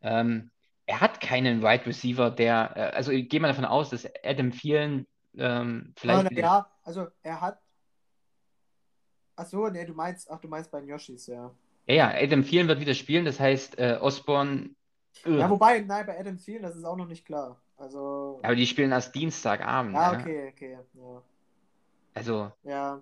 Ähm, er hat keinen Wide Receiver, der, äh, also ich gehe mal davon aus, dass Adam Thielen ähm, vielleicht. ja, also er hat Achso, nee, du meinst, ach, du meinst bei den Yoshis, ja. Ja, ja, Adam Thielen wird wieder spielen, das heißt, äh, Osborne. Uh. Ja, wobei, nein, bei Adam Thielen, das ist auch noch nicht klar. Also. Aber die spielen erst Dienstagabend. Ja, ja. okay, okay, ja. Also. Ja,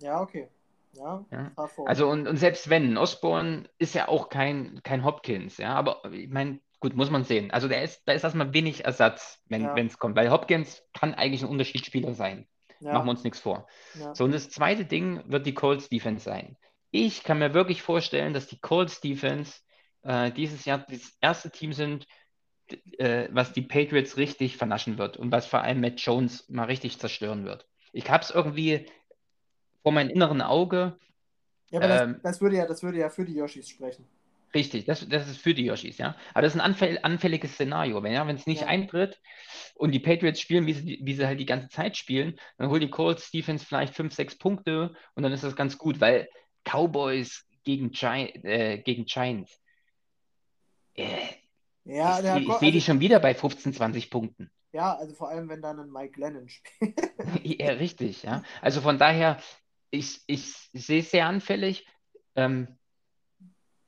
ja, okay. Ja, ja. Also und, und selbst wenn, Osborne ist ja auch kein, kein Hopkins, ja, aber ich meine, gut, muss man sehen. Also der ist, da ist erstmal wenig Ersatz, wenn ja. es kommt, weil Hopkins kann eigentlich ein Unterschiedsspieler sein. Ja. Machen wir uns nichts vor. Ja. So, und das zweite Ding wird die Colts Defense sein. Ich kann mir wirklich vorstellen, dass die Colts Defense äh, dieses Jahr das erste Team sind, äh, was die Patriots richtig vernaschen wird und was vor allem Matt Jones mal richtig zerstören wird. Ich habe es irgendwie vor meinem inneren Auge. Ja, aber ähm, das, das, würde ja, das würde ja für die Yoshis sprechen. Richtig, das, das ist für die Yoshis, ja. Aber das ist ein anfäll, anfälliges Szenario. Wenn ja, es nicht ja. eintritt und die Patriots spielen, wie sie, wie sie halt die ganze Zeit spielen, dann holen die Colts Defense vielleicht 5, 6 Punkte und dann ist das ganz gut, weil Cowboys gegen, Gi äh, gegen Giants. Äh, Ja, ich, ich, ich sehe die schon wieder bei 15, 20 Punkten. Ja, also vor allem, wenn dann ein Mike Lennon spielt. ja, richtig, ja. Also von daher, ich, ich sehe es sehr anfällig. Ähm,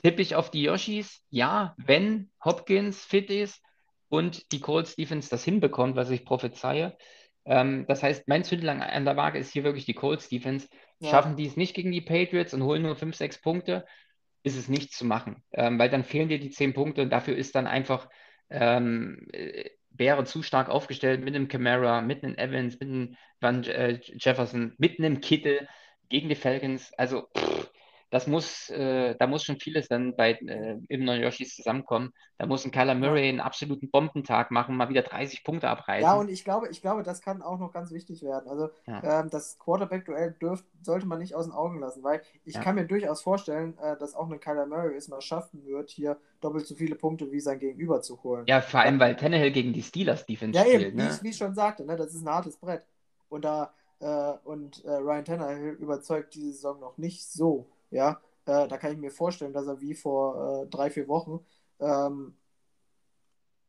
tippe ich auf die Yoshis? Ja, wenn Hopkins fit ist und die Colts Defense das hinbekommt, was ich prophezeie. Ähm, das heißt, mein Zündlang an der Waage ist hier wirklich die Colts Defense. Ja. Schaffen die es nicht gegen die Patriots und holen nur 5, 6 Punkte, ist es nicht zu machen, ähm, weil dann fehlen dir die 10 Punkte und dafür ist dann einfach ähm, wäre zu stark aufgestellt mit einem Camara, mit einem Evans, mit einem Van äh, Jefferson, mit einem Kittel gegen die Falcons. Also pff, das muss, äh, da muss schon vieles dann bei äh, im Yoshis zusammenkommen. Da muss ein Kyler Murray einen absoluten Bombentag machen, mal wieder 30 Punkte abreißen. Ja, und ich glaube, ich glaube, das kann auch noch ganz wichtig werden. Also ja. ähm, das Quarterback-Duell sollte man nicht aus den Augen lassen, weil ich ja. kann mir durchaus vorstellen, äh, dass auch ein Kyler Murray es mal schaffen wird, hier doppelt so viele Punkte wie sein Gegenüber zu holen. Ja, vor allem, weil Tannehill gegen die Steelers Defense ja, spielt. Ja, eben, ne? wie, ich, wie ich schon sagte, ne, das ist ein hartes Brett. Und da äh, und äh, Ryan Tannehill überzeugt diese Saison noch nicht so. Ja, äh, da kann ich mir vorstellen, dass er wie vor äh, drei, vier Wochen, ähm,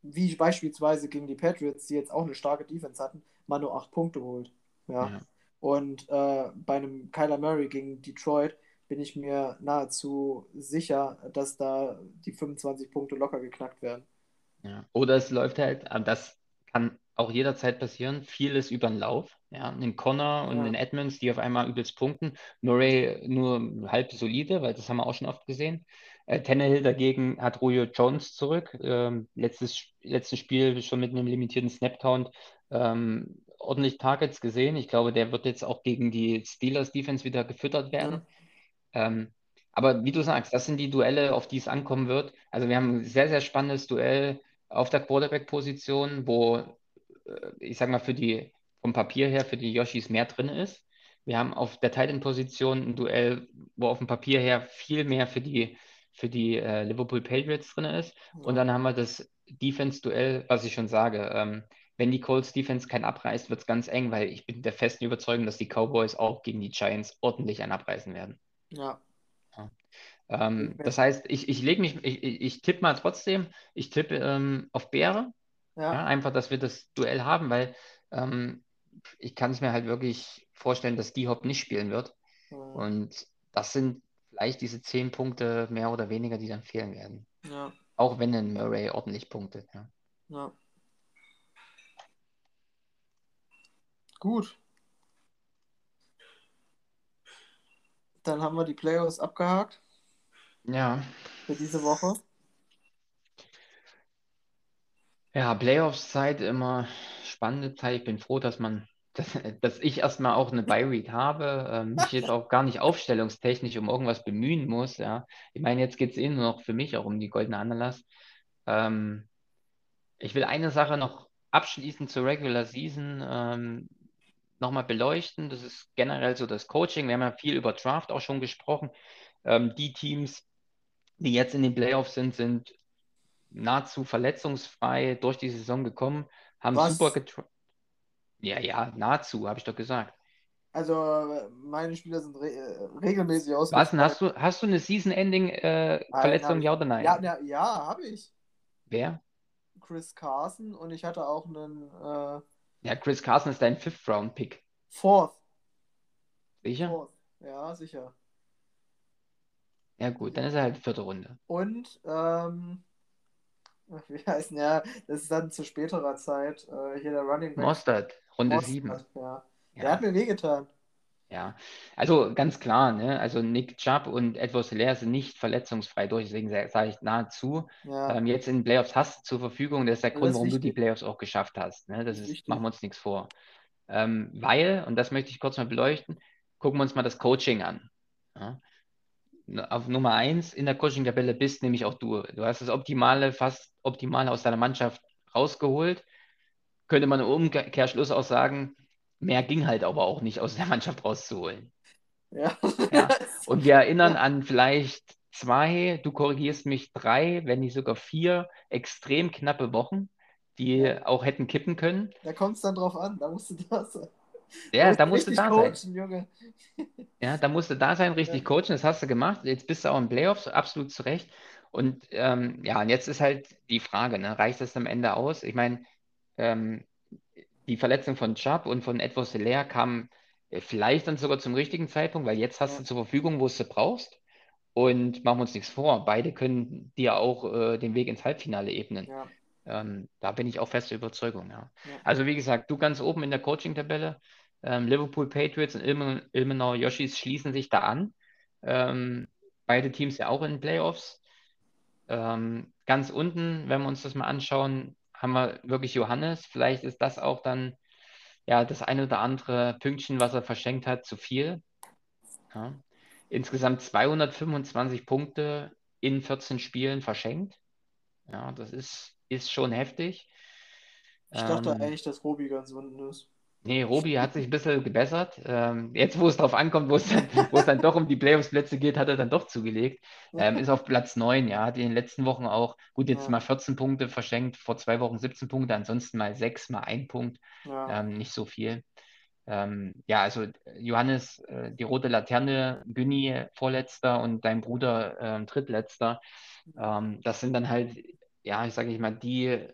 wie beispielsweise gegen die Patriots, die jetzt auch eine starke Defense hatten, mal nur acht Punkte holt. Ja. ja. Und äh, bei einem Kyler Murray gegen Detroit bin ich mir nahezu sicher, dass da die 25 Punkte locker geknackt werden. Ja. Oder es läuft halt, das kann auch jederzeit passieren. Vieles über den Lauf. Ja, einen Connor und ja. einen Edmonds, die auf einmal übelst punkten. Murray nur halb solide, weil das haben wir auch schon oft gesehen. Äh, Tannehill dagegen hat Julio Jones zurück. Ähm, letztes, letztes Spiel schon mit einem limitierten Snap-Count ähm, ordentlich Targets gesehen. Ich glaube, der wird jetzt auch gegen die Steelers Defense wieder gefüttert werden. Ja. Ähm, aber wie du sagst, das sind die Duelle, auf die es ankommen wird. Also wir haben ein sehr, sehr spannendes Duell auf der Quarterback-Position, wo äh, ich sag mal, für die, vom Papier her für die Yoshis mehr drin ist. Wir haben auf der Titan-Position ein Duell, wo auf dem Papier her viel mehr für die, für die äh, Liverpool Patriots drin ist. Und dann haben wir das Defense-Duell, was ich schon sage. Ähm, wenn die Colts Defense kein abreißt, wird es ganz eng, weil ich bin der festen Überzeugung, dass die Cowboys auch gegen die Giants ordentlich ein abreißen werden. Ja. ja. Ähm, das heißt, ich, ich lege mich, ich, ich tippe mal trotzdem, ich tippe ähm, auf Bäre. Ja. ja. einfach, dass wir das Duell haben, weil ähm, ich kann es mir halt wirklich vorstellen, dass die Hop nicht spielen wird. Mhm. Und das sind vielleicht diese zehn Punkte mehr oder weniger, die dann fehlen werden. Ja. Auch wenn ein Murray ordentlich punktet. Ja. ja. Gut. Dann haben wir die Playoffs abgehakt. Ja. Für diese Woche. Ja, Playoffs-Zeit immer spannende Zeit. Ich bin froh, dass man, dass, dass ich erstmal auch eine Buy-Read habe, äh, mich jetzt auch gar nicht aufstellungstechnisch um irgendwas bemühen muss. Ja. Ich meine, jetzt geht es eh nur noch für mich auch um die goldene Ananas. Ähm, ich will eine Sache noch abschließend zur Regular Season ähm, nochmal beleuchten. Das ist generell so das Coaching. Wir haben ja viel über Draft auch schon gesprochen. Ähm, die Teams, die jetzt in den Playoffs sind, sind nahezu verletzungsfrei durch die Saison gekommen, haben Was? super getroffen. Ja, ja, nahezu, habe ich doch gesagt. Also meine Spieler sind re regelmäßig aus. Was hast du, hast du eine Season-Ending-Verletzung, äh, ja oder nein? Ja, ja, ja habe ich. Wer? Chris Carson und ich hatte auch einen. Äh, ja, Chris Carson ist dein Fifth-Round-Pick. Fourth. Sicher? Fourth. Ja, sicher. Ja, gut, dann ist er halt vierte Runde. Und ähm, wie heißt ja, das ist dann zu späterer Zeit. Äh, hier der Running Back. Mostert, Runde Mostert, 7. Ja. ja. Der hat mir wehgetan. Ja, also ganz klar, ne? Also Nick Chubb und Edward Hilaire sind nicht verletzungsfrei durch, deswegen sage ich nahezu. Ja. Ähm, jetzt in den Playoffs hast du zur Verfügung, das ist der Grund, warum wichtig. du die Playoffs auch geschafft hast. Ne? Das, ist, machen wir uns nichts vor. Ähm, weil, und das möchte ich kurz mal beleuchten, gucken wir uns mal das Coaching an. Ja? auf Nummer 1 in der Coaching-Tabelle bist, nämlich auch du. Du hast das Optimale, fast Optimale aus deiner Mannschaft rausgeholt. Könnte man im Umkehrschluss auch sagen, mehr ging halt aber auch nicht aus der Mannschaft rauszuholen. Ja. ja. Und wir erinnern an vielleicht zwei, du korrigierst mich, drei, wenn nicht sogar vier extrem knappe Wochen, die auch hätten kippen können. Da kommt es dann drauf an, da musst du da sein. Ja, da musst du da coachen, sein. Junge. Ja, da musst du da sein, richtig ja. coachen. Das hast du gemacht. Jetzt bist du auch in Playoffs, absolut zu Recht. Und ähm, ja, und jetzt ist halt die Frage, ne, reicht das am Ende aus? Ich meine, ähm, die Verletzung von Chubb und von Edward Hilaire kam äh, vielleicht dann sogar zum richtigen Zeitpunkt, weil jetzt hast du zur Verfügung, wo du sie brauchst. Und machen wir uns nichts vor, beide können dir auch äh, den Weg ins Halbfinale ebnen. Ja. Ähm, da bin ich auch feste Überzeugung, ja. ja. Also wie gesagt, du ganz oben in der Coaching-Tabelle. Ähm, Liverpool Patriots und Ilmen, Ilmenau Yoshis schließen sich da an. Ähm, beide Teams ja auch in den Playoffs. Ähm, ganz unten, wenn wir uns das mal anschauen, haben wir wirklich Johannes. Vielleicht ist das auch dann ja das eine oder andere Pünktchen, was er verschenkt hat, zu viel. Ja. Insgesamt 225 Punkte in 14 Spielen verschenkt. Ja, das ist, ist schon heftig. Ich dachte ähm, eigentlich, dass Robi ganz unten ist. Nee, Robi hat sich ein bisschen gebessert. Ähm, jetzt, wo es drauf ankommt, wo es dann, wo es dann doch um die Playoffs-Plätze geht, hat er dann doch zugelegt. Ähm, ist auf Platz 9, ja, hat in den letzten Wochen auch, gut, jetzt ja. mal 14 Punkte verschenkt, vor zwei Wochen 17 Punkte, ansonsten mal 6, mal 1 Punkt. Ja. Ähm, nicht so viel. Ähm, ja, also Johannes, äh, die rote Laterne, Günni vorletzter und dein Bruder äh, drittletzter. Ähm, das sind dann halt, ja, ich sage ich mal, die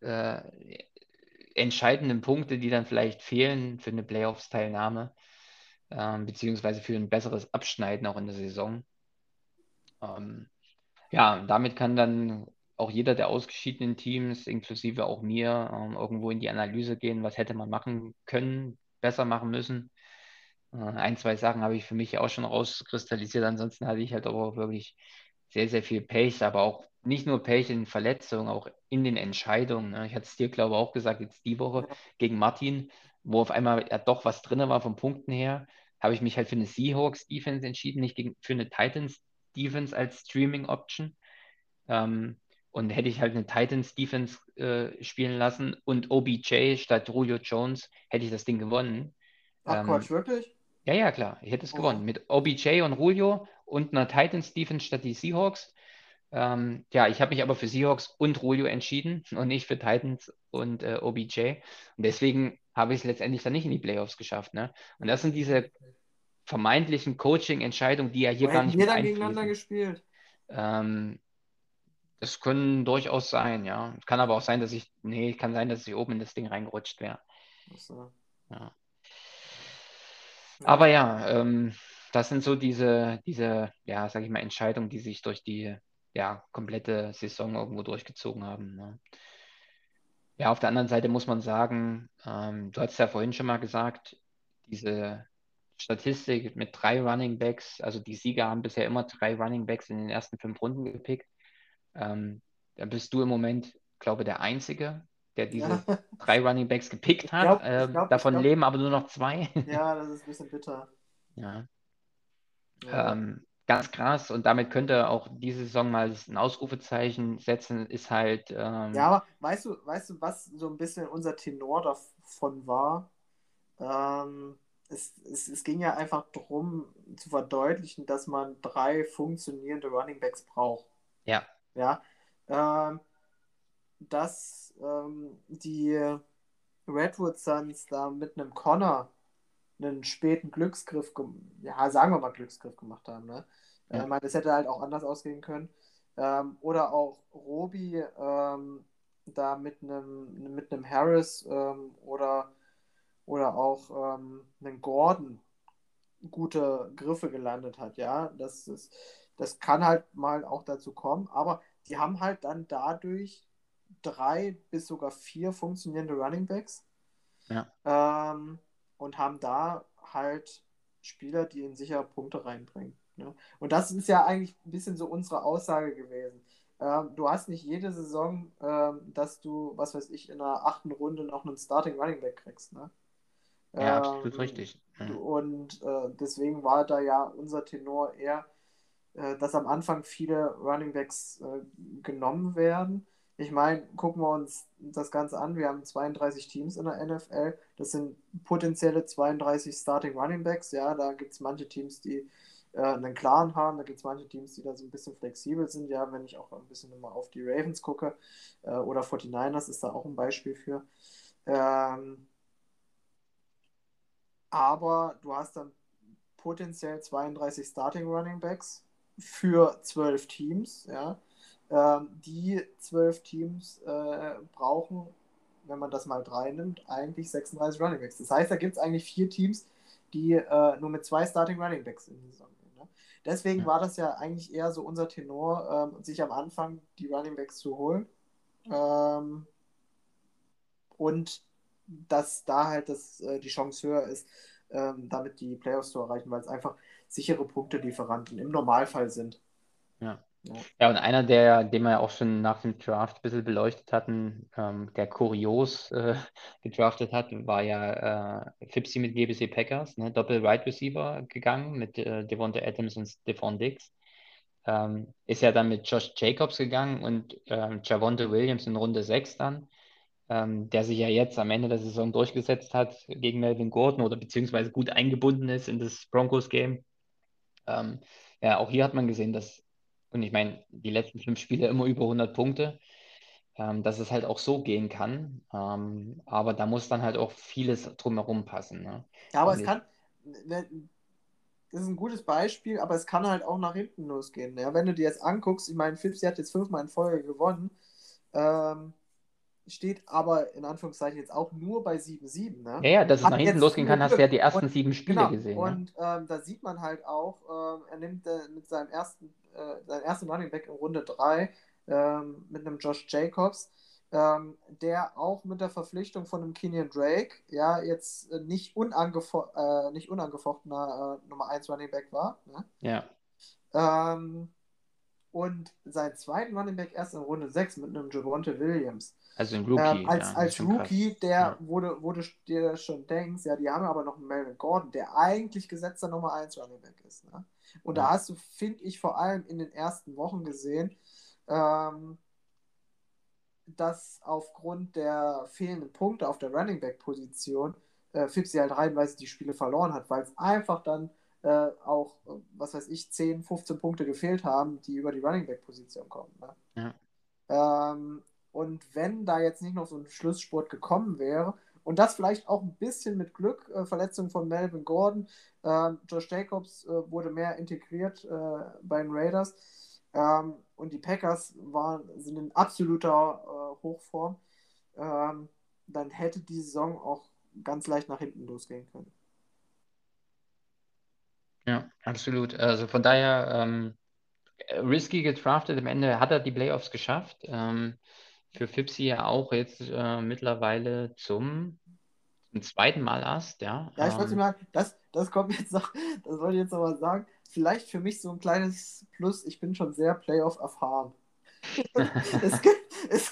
äh, entscheidenden Punkte, die dann vielleicht fehlen für eine Playoffs-Teilnahme, ähm, beziehungsweise für ein besseres Abschneiden auch in der Saison. Ähm, ja, damit kann dann auch jeder der ausgeschiedenen Teams, inklusive auch mir, ähm, irgendwo in die Analyse gehen, was hätte man machen können, besser machen müssen. Äh, ein, zwei Sachen habe ich für mich auch schon rauskristallisiert. Ansonsten hatte ich halt aber wirklich sehr, sehr viel Pech, aber auch nicht nur Pech in Verletzungen, auch in den Entscheidungen. Ne? Ich hatte es dir, glaube ich, auch gesagt, jetzt die Woche gegen Martin, wo auf einmal ja doch was drin war von Punkten her, habe ich mich halt für eine Seahawks Defense entschieden, nicht gegen, für eine Titans Defense als Streaming Option. Ähm, und hätte ich halt eine Titans Defense äh, spielen lassen und OBJ statt Julio Jones, hätte ich das Ding gewonnen. Ach ähm, Quatsch, wirklich? Ja, ja, klar. Ich hätte es oh. gewonnen. Mit OBJ und Julio und einer Titans Defense statt die Seahawks. Ähm, ja, ich habe mich aber für Seahawks und Julio entschieden und nicht für Titans und äh, OBJ. Und deswegen habe ich es letztendlich dann nicht in die Playoffs geschafft. Ne? Und das sind diese vermeintlichen Coaching-Entscheidungen, die ja hier Wo gar nicht wir dann gegeneinander gespielt? Ähm, das können durchaus sein, ja. Kann aber auch sein, dass ich, nee, kann sein, dass ich oben in das Ding reingerutscht wäre. So. Ja. Aber ja, ähm, das sind so diese, diese, ja, sag ich mal, Entscheidungen, die sich durch die ja, komplette Saison irgendwo durchgezogen haben. Ne? Ja, auf der anderen Seite muss man sagen, ähm, du hast ja vorhin schon mal gesagt, diese Statistik mit drei Running Backs, also die Sieger haben bisher immer drei Running Backs in den ersten fünf Runden gepickt. Ähm, da bist du im Moment, glaube ich, der Einzige, der diese ja. drei Running Backs gepickt hat. Glaub, ähm, glaub, davon leben aber nur noch zwei. Ja, das ist ein bisschen bitter. Ja. ja. Ähm, ganz krass und damit könnte auch diese Saison mal ein Ausrufezeichen setzen, ist halt. Ähm, ja, aber weißt du, weißt du, was so ein bisschen unser Tenor davon war? Ähm, es, es, es ging ja einfach darum zu verdeutlichen, dass man drei funktionierende Running Backs braucht. Ja. Ja. Ähm, dass ähm, die Redwood Suns da mit einem Connor einen späten Glücksgriff, ja, sagen wir mal Glücksgriff gemacht haben. Ne? Ja. Ich meine, das hätte halt auch anders ausgehen können. Ähm, oder auch Robi ähm, da mit einem mit einem Harris ähm, oder, oder auch ähm, einen Gordon gute Griffe gelandet hat, ja. Das ist, das kann halt mal auch dazu kommen, aber die haben halt dann dadurch drei bis sogar vier funktionierende Running Backs. Ja. Ähm, und haben da halt Spieler, die in sicher Punkte reinbringen. Ne? Und das ist ja eigentlich ein bisschen so unsere Aussage gewesen. Ähm, du hast nicht jede Saison, ähm, dass du, was weiß ich, in der achten Runde noch einen Starting Running Back kriegst. Ne? Ja, absolut ähm, richtig. Mhm. Und äh, deswegen war da ja unser Tenor eher, äh, dass am Anfang viele Running Backs äh, genommen werden. Ich meine, gucken wir uns das Ganze an. Wir haben 32 Teams in der NFL. Das sind potenzielle 32 Starting Running Backs. Ja, da gibt es manche Teams, die äh, einen klaren haben. Da gibt es manche Teams, die da so ein bisschen flexibel sind. Ja, wenn ich auch ein bisschen immer auf die Ravens gucke äh, oder 49ers ist da auch ein Beispiel für. Ähm, aber du hast dann potenziell 32 Starting Running Backs für 12 Teams, ja. Ähm, die zwölf Teams äh, brauchen, wenn man das mal drei nimmt, eigentlich 36 Running Backs. Das heißt, da gibt es eigentlich vier Teams, die äh, nur mit zwei Starting Running Backs in die Saison gehen. Ne? Deswegen ja. war das ja eigentlich eher so unser Tenor, ähm, sich am Anfang die Running Backs zu holen. Ähm, und dass da halt das, äh, die Chance höher ist, ähm, damit die Playoffs zu erreichen, weil es einfach sichere Punktelieferanten im Normalfall sind. Ja. Und einer, der, den wir ja auch schon nach dem Draft ein bisschen beleuchtet hatten, ähm, der kurios äh, gedraftet hat, war ja äh, Fipsy mit GBC Packers, ne? Doppel-Right Receiver gegangen mit äh, Devonta Adams und Stephon Diggs. Ähm, ist ja dann mit Josh Jacobs gegangen und ähm, Javonte Williams in Runde 6 dann, ähm, der sich ja jetzt am Ende der Saison durchgesetzt hat gegen Melvin Gordon oder beziehungsweise gut eingebunden ist in das Broncos-Game. Ähm, ja, auch hier hat man gesehen, dass und ich meine, die letzten fünf Spiele immer über 100 Punkte, ähm, dass es halt auch so gehen kann. Ähm, aber da muss dann halt auch vieles drumherum passen. Ne? Ja, aber Und es kann, ne, das ist ein gutes Beispiel, aber es kann halt auch nach hinten losgehen. Ja? Wenn du dir jetzt anguckst, ich meine, Phipps hat jetzt fünfmal in Folge gewonnen. Ähm, steht aber in Anführungszeichen jetzt auch nur bei 7-7. Ne? Ja, ja, dass es nach hinten losgehen kann, hast du ja die ersten und, sieben Spiele genau, gesehen. Und ja? ähm, da sieht man halt auch, ähm, er nimmt äh, mit seinem ersten, äh, seinem ersten Running Back in Runde 3 ähm, mit einem Josh Jacobs, ähm, der auch mit der Verpflichtung von einem Kenyon Drake ja jetzt äh, nicht, unangefo äh, nicht unangefochtener äh, Nummer 1 Running Back war. Ne? Ja. Ähm, und sein zweiten Running Back erst in Runde 6 mit einem Javonte Williams. Also ein Rookie. Ähm, als ja, als Rookie, krass. der, ja. wo du dir schon denkst, ja, die haben aber noch einen Melvin Gordon, der eigentlich gesetzter Nummer 1 Running Back ist. Ne? Und ja. da hast du, finde ich, vor allem in den ersten Wochen gesehen, ähm, dass aufgrund der fehlenden Punkte auf der Running Back Position äh, Fipsi halt reihenweise die Spiele verloren hat, weil es einfach dann äh, auch, was weiß ich, 10, 15 Punkte gefehlt haben, die über die Running Back Position kommen. Ne? Ja. Ähm, und wenn da jetzt nicht noch so ein Schlusssport gekommen wäre, und das vielleicht auch ein bisschen mit Glück, äh, Verletzung von Melvin Gordon, äh, Josh Jacobs äh, wurde mehr integriert äh, bei den Raiders ähm, und die Packers waren, sind in absoluter äh, Hochform, ähm, dann hätte die Saison auch ganz leicht nach hinten losgehen können. Ja, absolut. Also von daher ähm, risky gedraftet. Am Ende hat er die Playoffs geschafft. Ähm, für Fipsi ja auch jetzt äh, mittlerweile zum, zum zweiten Mal erst, ja. Ja, ich wollte ähm, mal, das, das kommt jetzt noch, das wollte ich jetzt noch mal sagen. Vielleicht für mich so ein kleines Plus, ich bin schon sehr Playoff erfahren. es, gibt, es,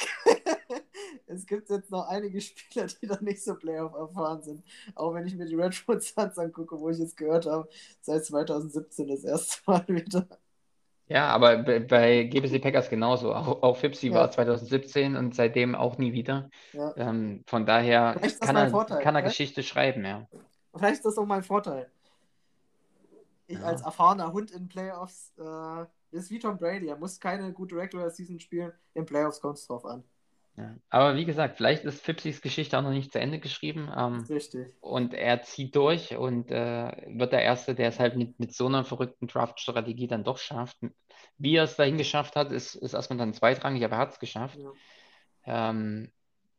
es gibt jetzt noch einige Spieler, die da nicht so Playoff erfahren sind. Auch wenn ich mir die Redwood Suns angucke, wo ich es gehört habe, seit 2017 das erste Mal wieder. Ja, aber bei, GBC Packers genauso. Auch, auch Fipsi ja. war 2017 und seitdem auch nie wieder. Ja. Ähm, von daher kann er, kann er Geschichte schreiben, ja. Vielleicht ist das auch mein Vorteil. Ich ja. als erfahrener Hund in Playoffs äh, ist wie Tom Brady. Er muss keine gute Regular Season spielen. In Playoffs kommt es drauf an. Ja. Aber wie gesagt, vielleicht ist Fipsis Geschichte auch noch nicht zu Ende geschrieben. Ähm, richtig. Und er zieht durch und äh, wird der Erste, der es halt mit, mit so einer verrückten Draft-Strategie dann doch schafft. Wie er es dahin geschafft hat, ist, ist erstmal dann zweitrangig, aber er hat es geschafft. Ja. Ähm,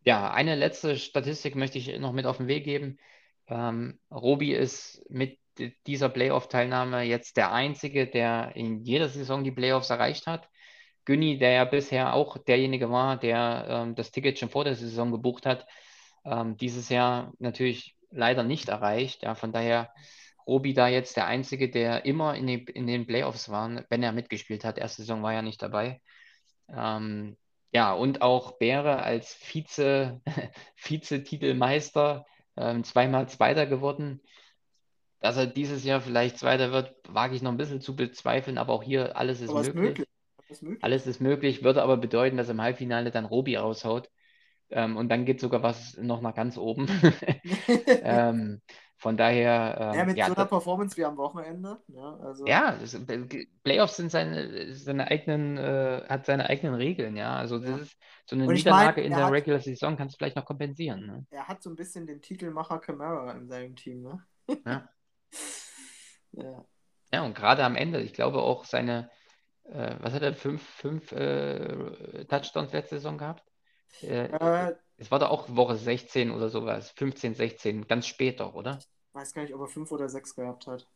ja, eine letzte Statistik möchte ich noch mit auf den Weg geben. Ähm, Robi ist mit dieser Playoff-Teilnahme jetzt der Einzige, der in jeder Saison die Playoffs erreicht hat. Günni, der ja bisher auch derjenige war, der ähm, das Ticket schon vor der Saison gebucht hat, ähm, dieses Jahr natürlich leider nicht erreicht. Ja, von daher Robi da jetzt der Einzige, der immer in, die, in den Playoffs war, wenn er mitgespielt hat. Erste Saison war er nicht dabei. Ähm, ja, und auch Bäre als Vize, Vize-Titelmeister, ähm, zweimal Zweiter geworden. Dass er dieses Jahr vielleicht Zweiter wird, wage ich noch ein bisschen zu bezweifeln, aber auch hier alles ist möglich. möglich ist möglich. Alles ist möglich, würde aber bedeuten, dass im Halbfinale dann Robi raushaut. Ähm, und dann geht sogar was noch nach ganz oben. ähm, von daher. Ähm, ja, mit ja, so einer Performance wie am Wochenende. Ja, also. ja das, äh, Playoffs sind seine, seine eigenen, äh, hat seine eigenen Regeln, ja. Also das ja. ist so eine Niederlage mein, in der hat, Regular Saison kannst du vielleicht noch kompensieren. Ne? Er hat so ein bisschen den Titelmacher Camara in seinem Team, ne? ja. ja. Ja, und gerade am Ende, ich glaube auch seine äh, was hat er, fünf, fünf äh, Touchdowns letzte Saison gehabt? Äh, äh, es war da auch Woche 16 oder sowas, 15, 16, ganz spät doch, oder? Ich weiß gar nicht, ob er fünf oder sechs gehabt hat.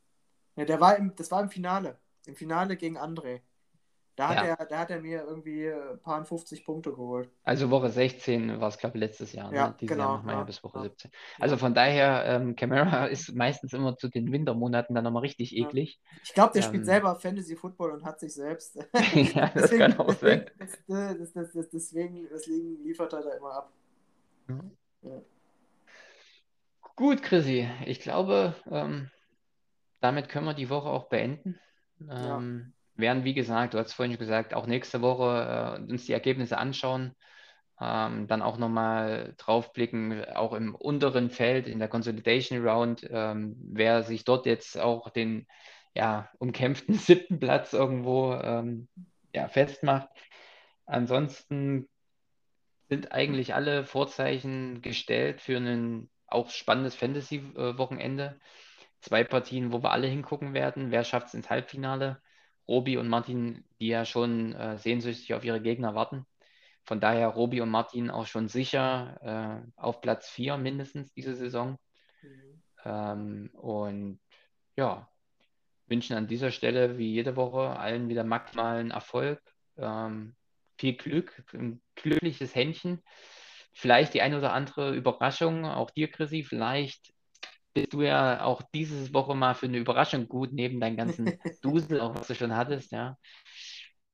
Ja, der war im, das war im Finale. Im Finale gegen André. Da hat, ja. er, da hat er mir irgendwie ein paar 50 Punkte geholt. Also Woche 16 war es, glaube ich, letztes Jahr. Ne? Ja, Dieses genau, Jahr machen wir ja, bis Woche ja. 17. Also von daher, ähm, Camara ist meistens immer zu den Wintermonaten dann nochmal richtig eklig. Ich glaube, der ähm, spielt selber Fantasy Football und hat sich selbst. ja, das deswegen, kann auch sein. Das, das, das, deswegen, deswegen liefert er da immer ab. Gut, Chrissy. Ich glaube, ähm, damit können wir die Woche auch beenden. Ähm, werden, wie gesagt, du hast vorhin schon gesagt, auch nächste Woche äh, uns die Ergebnisse anschauen, ähm, dann auch nochmal draufblicken, auch im unteren Feld in der Consolidation Round, ähm, wer sich dort jetzt auch den ja, umkämpften siebten Platz irgendwo ähm, ja, festmacht. Ansonsten sind eigentlich alle Vorzeichen gestellt für ein auch spannendes Fantasy-Wochenende. Zwei Partien, wo wir alle hingucken werden. Wer schafft es ins Halbfinale? Robi und Martin, die ja schon äh, sehnsüchtig auf ihre Gegner warten. Von daher Robi und Martin auch schon sicher äh, auf Platz 4 mindestens diese Saison. Mhm. Ähm, und ja, wünschen an dieser Stelle wie jede Woche allen wieder maximalen Erfolg, ähm, viel Glück, ein glückliches Händchen. Vielleicht die eine oder andere Überraschung, auch dir, Chrissy, vielleicht bist du ja auch diese Woche mal für eine Überraschung gut, neben deinem ganzen Dusel, auch was du schon hattest, ja.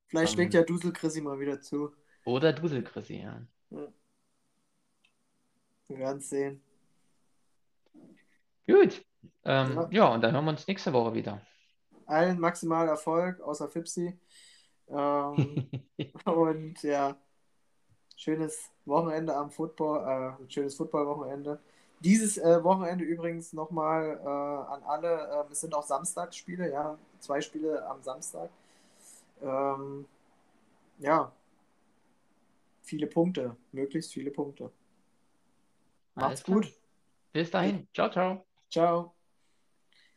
Vielleicht schlägt ähm, ja Dusel Chrissy mal wieder zu. Oder Dusel Chrissy, ja. ja. Wir werden es sehen. Gut. Ähm, ja. ja. und dann hören wir uns nächste Woche wieder. Allen maximal Erfolg, außer Fipsi. Ähm, und ja, schönes Wochenende am Football, äh, schönes Football-Wochenende. Dieses äh, Wochenende übrigens nochmal äh, an alle, äh, es sind auch Samstagsspiele, ja, zwei Spiele am Samstag. Ähm, ja, viele Punkte, möglichst viele Punkte. Macht's gut. Bis dahin. Ciao, ciao. Ciao.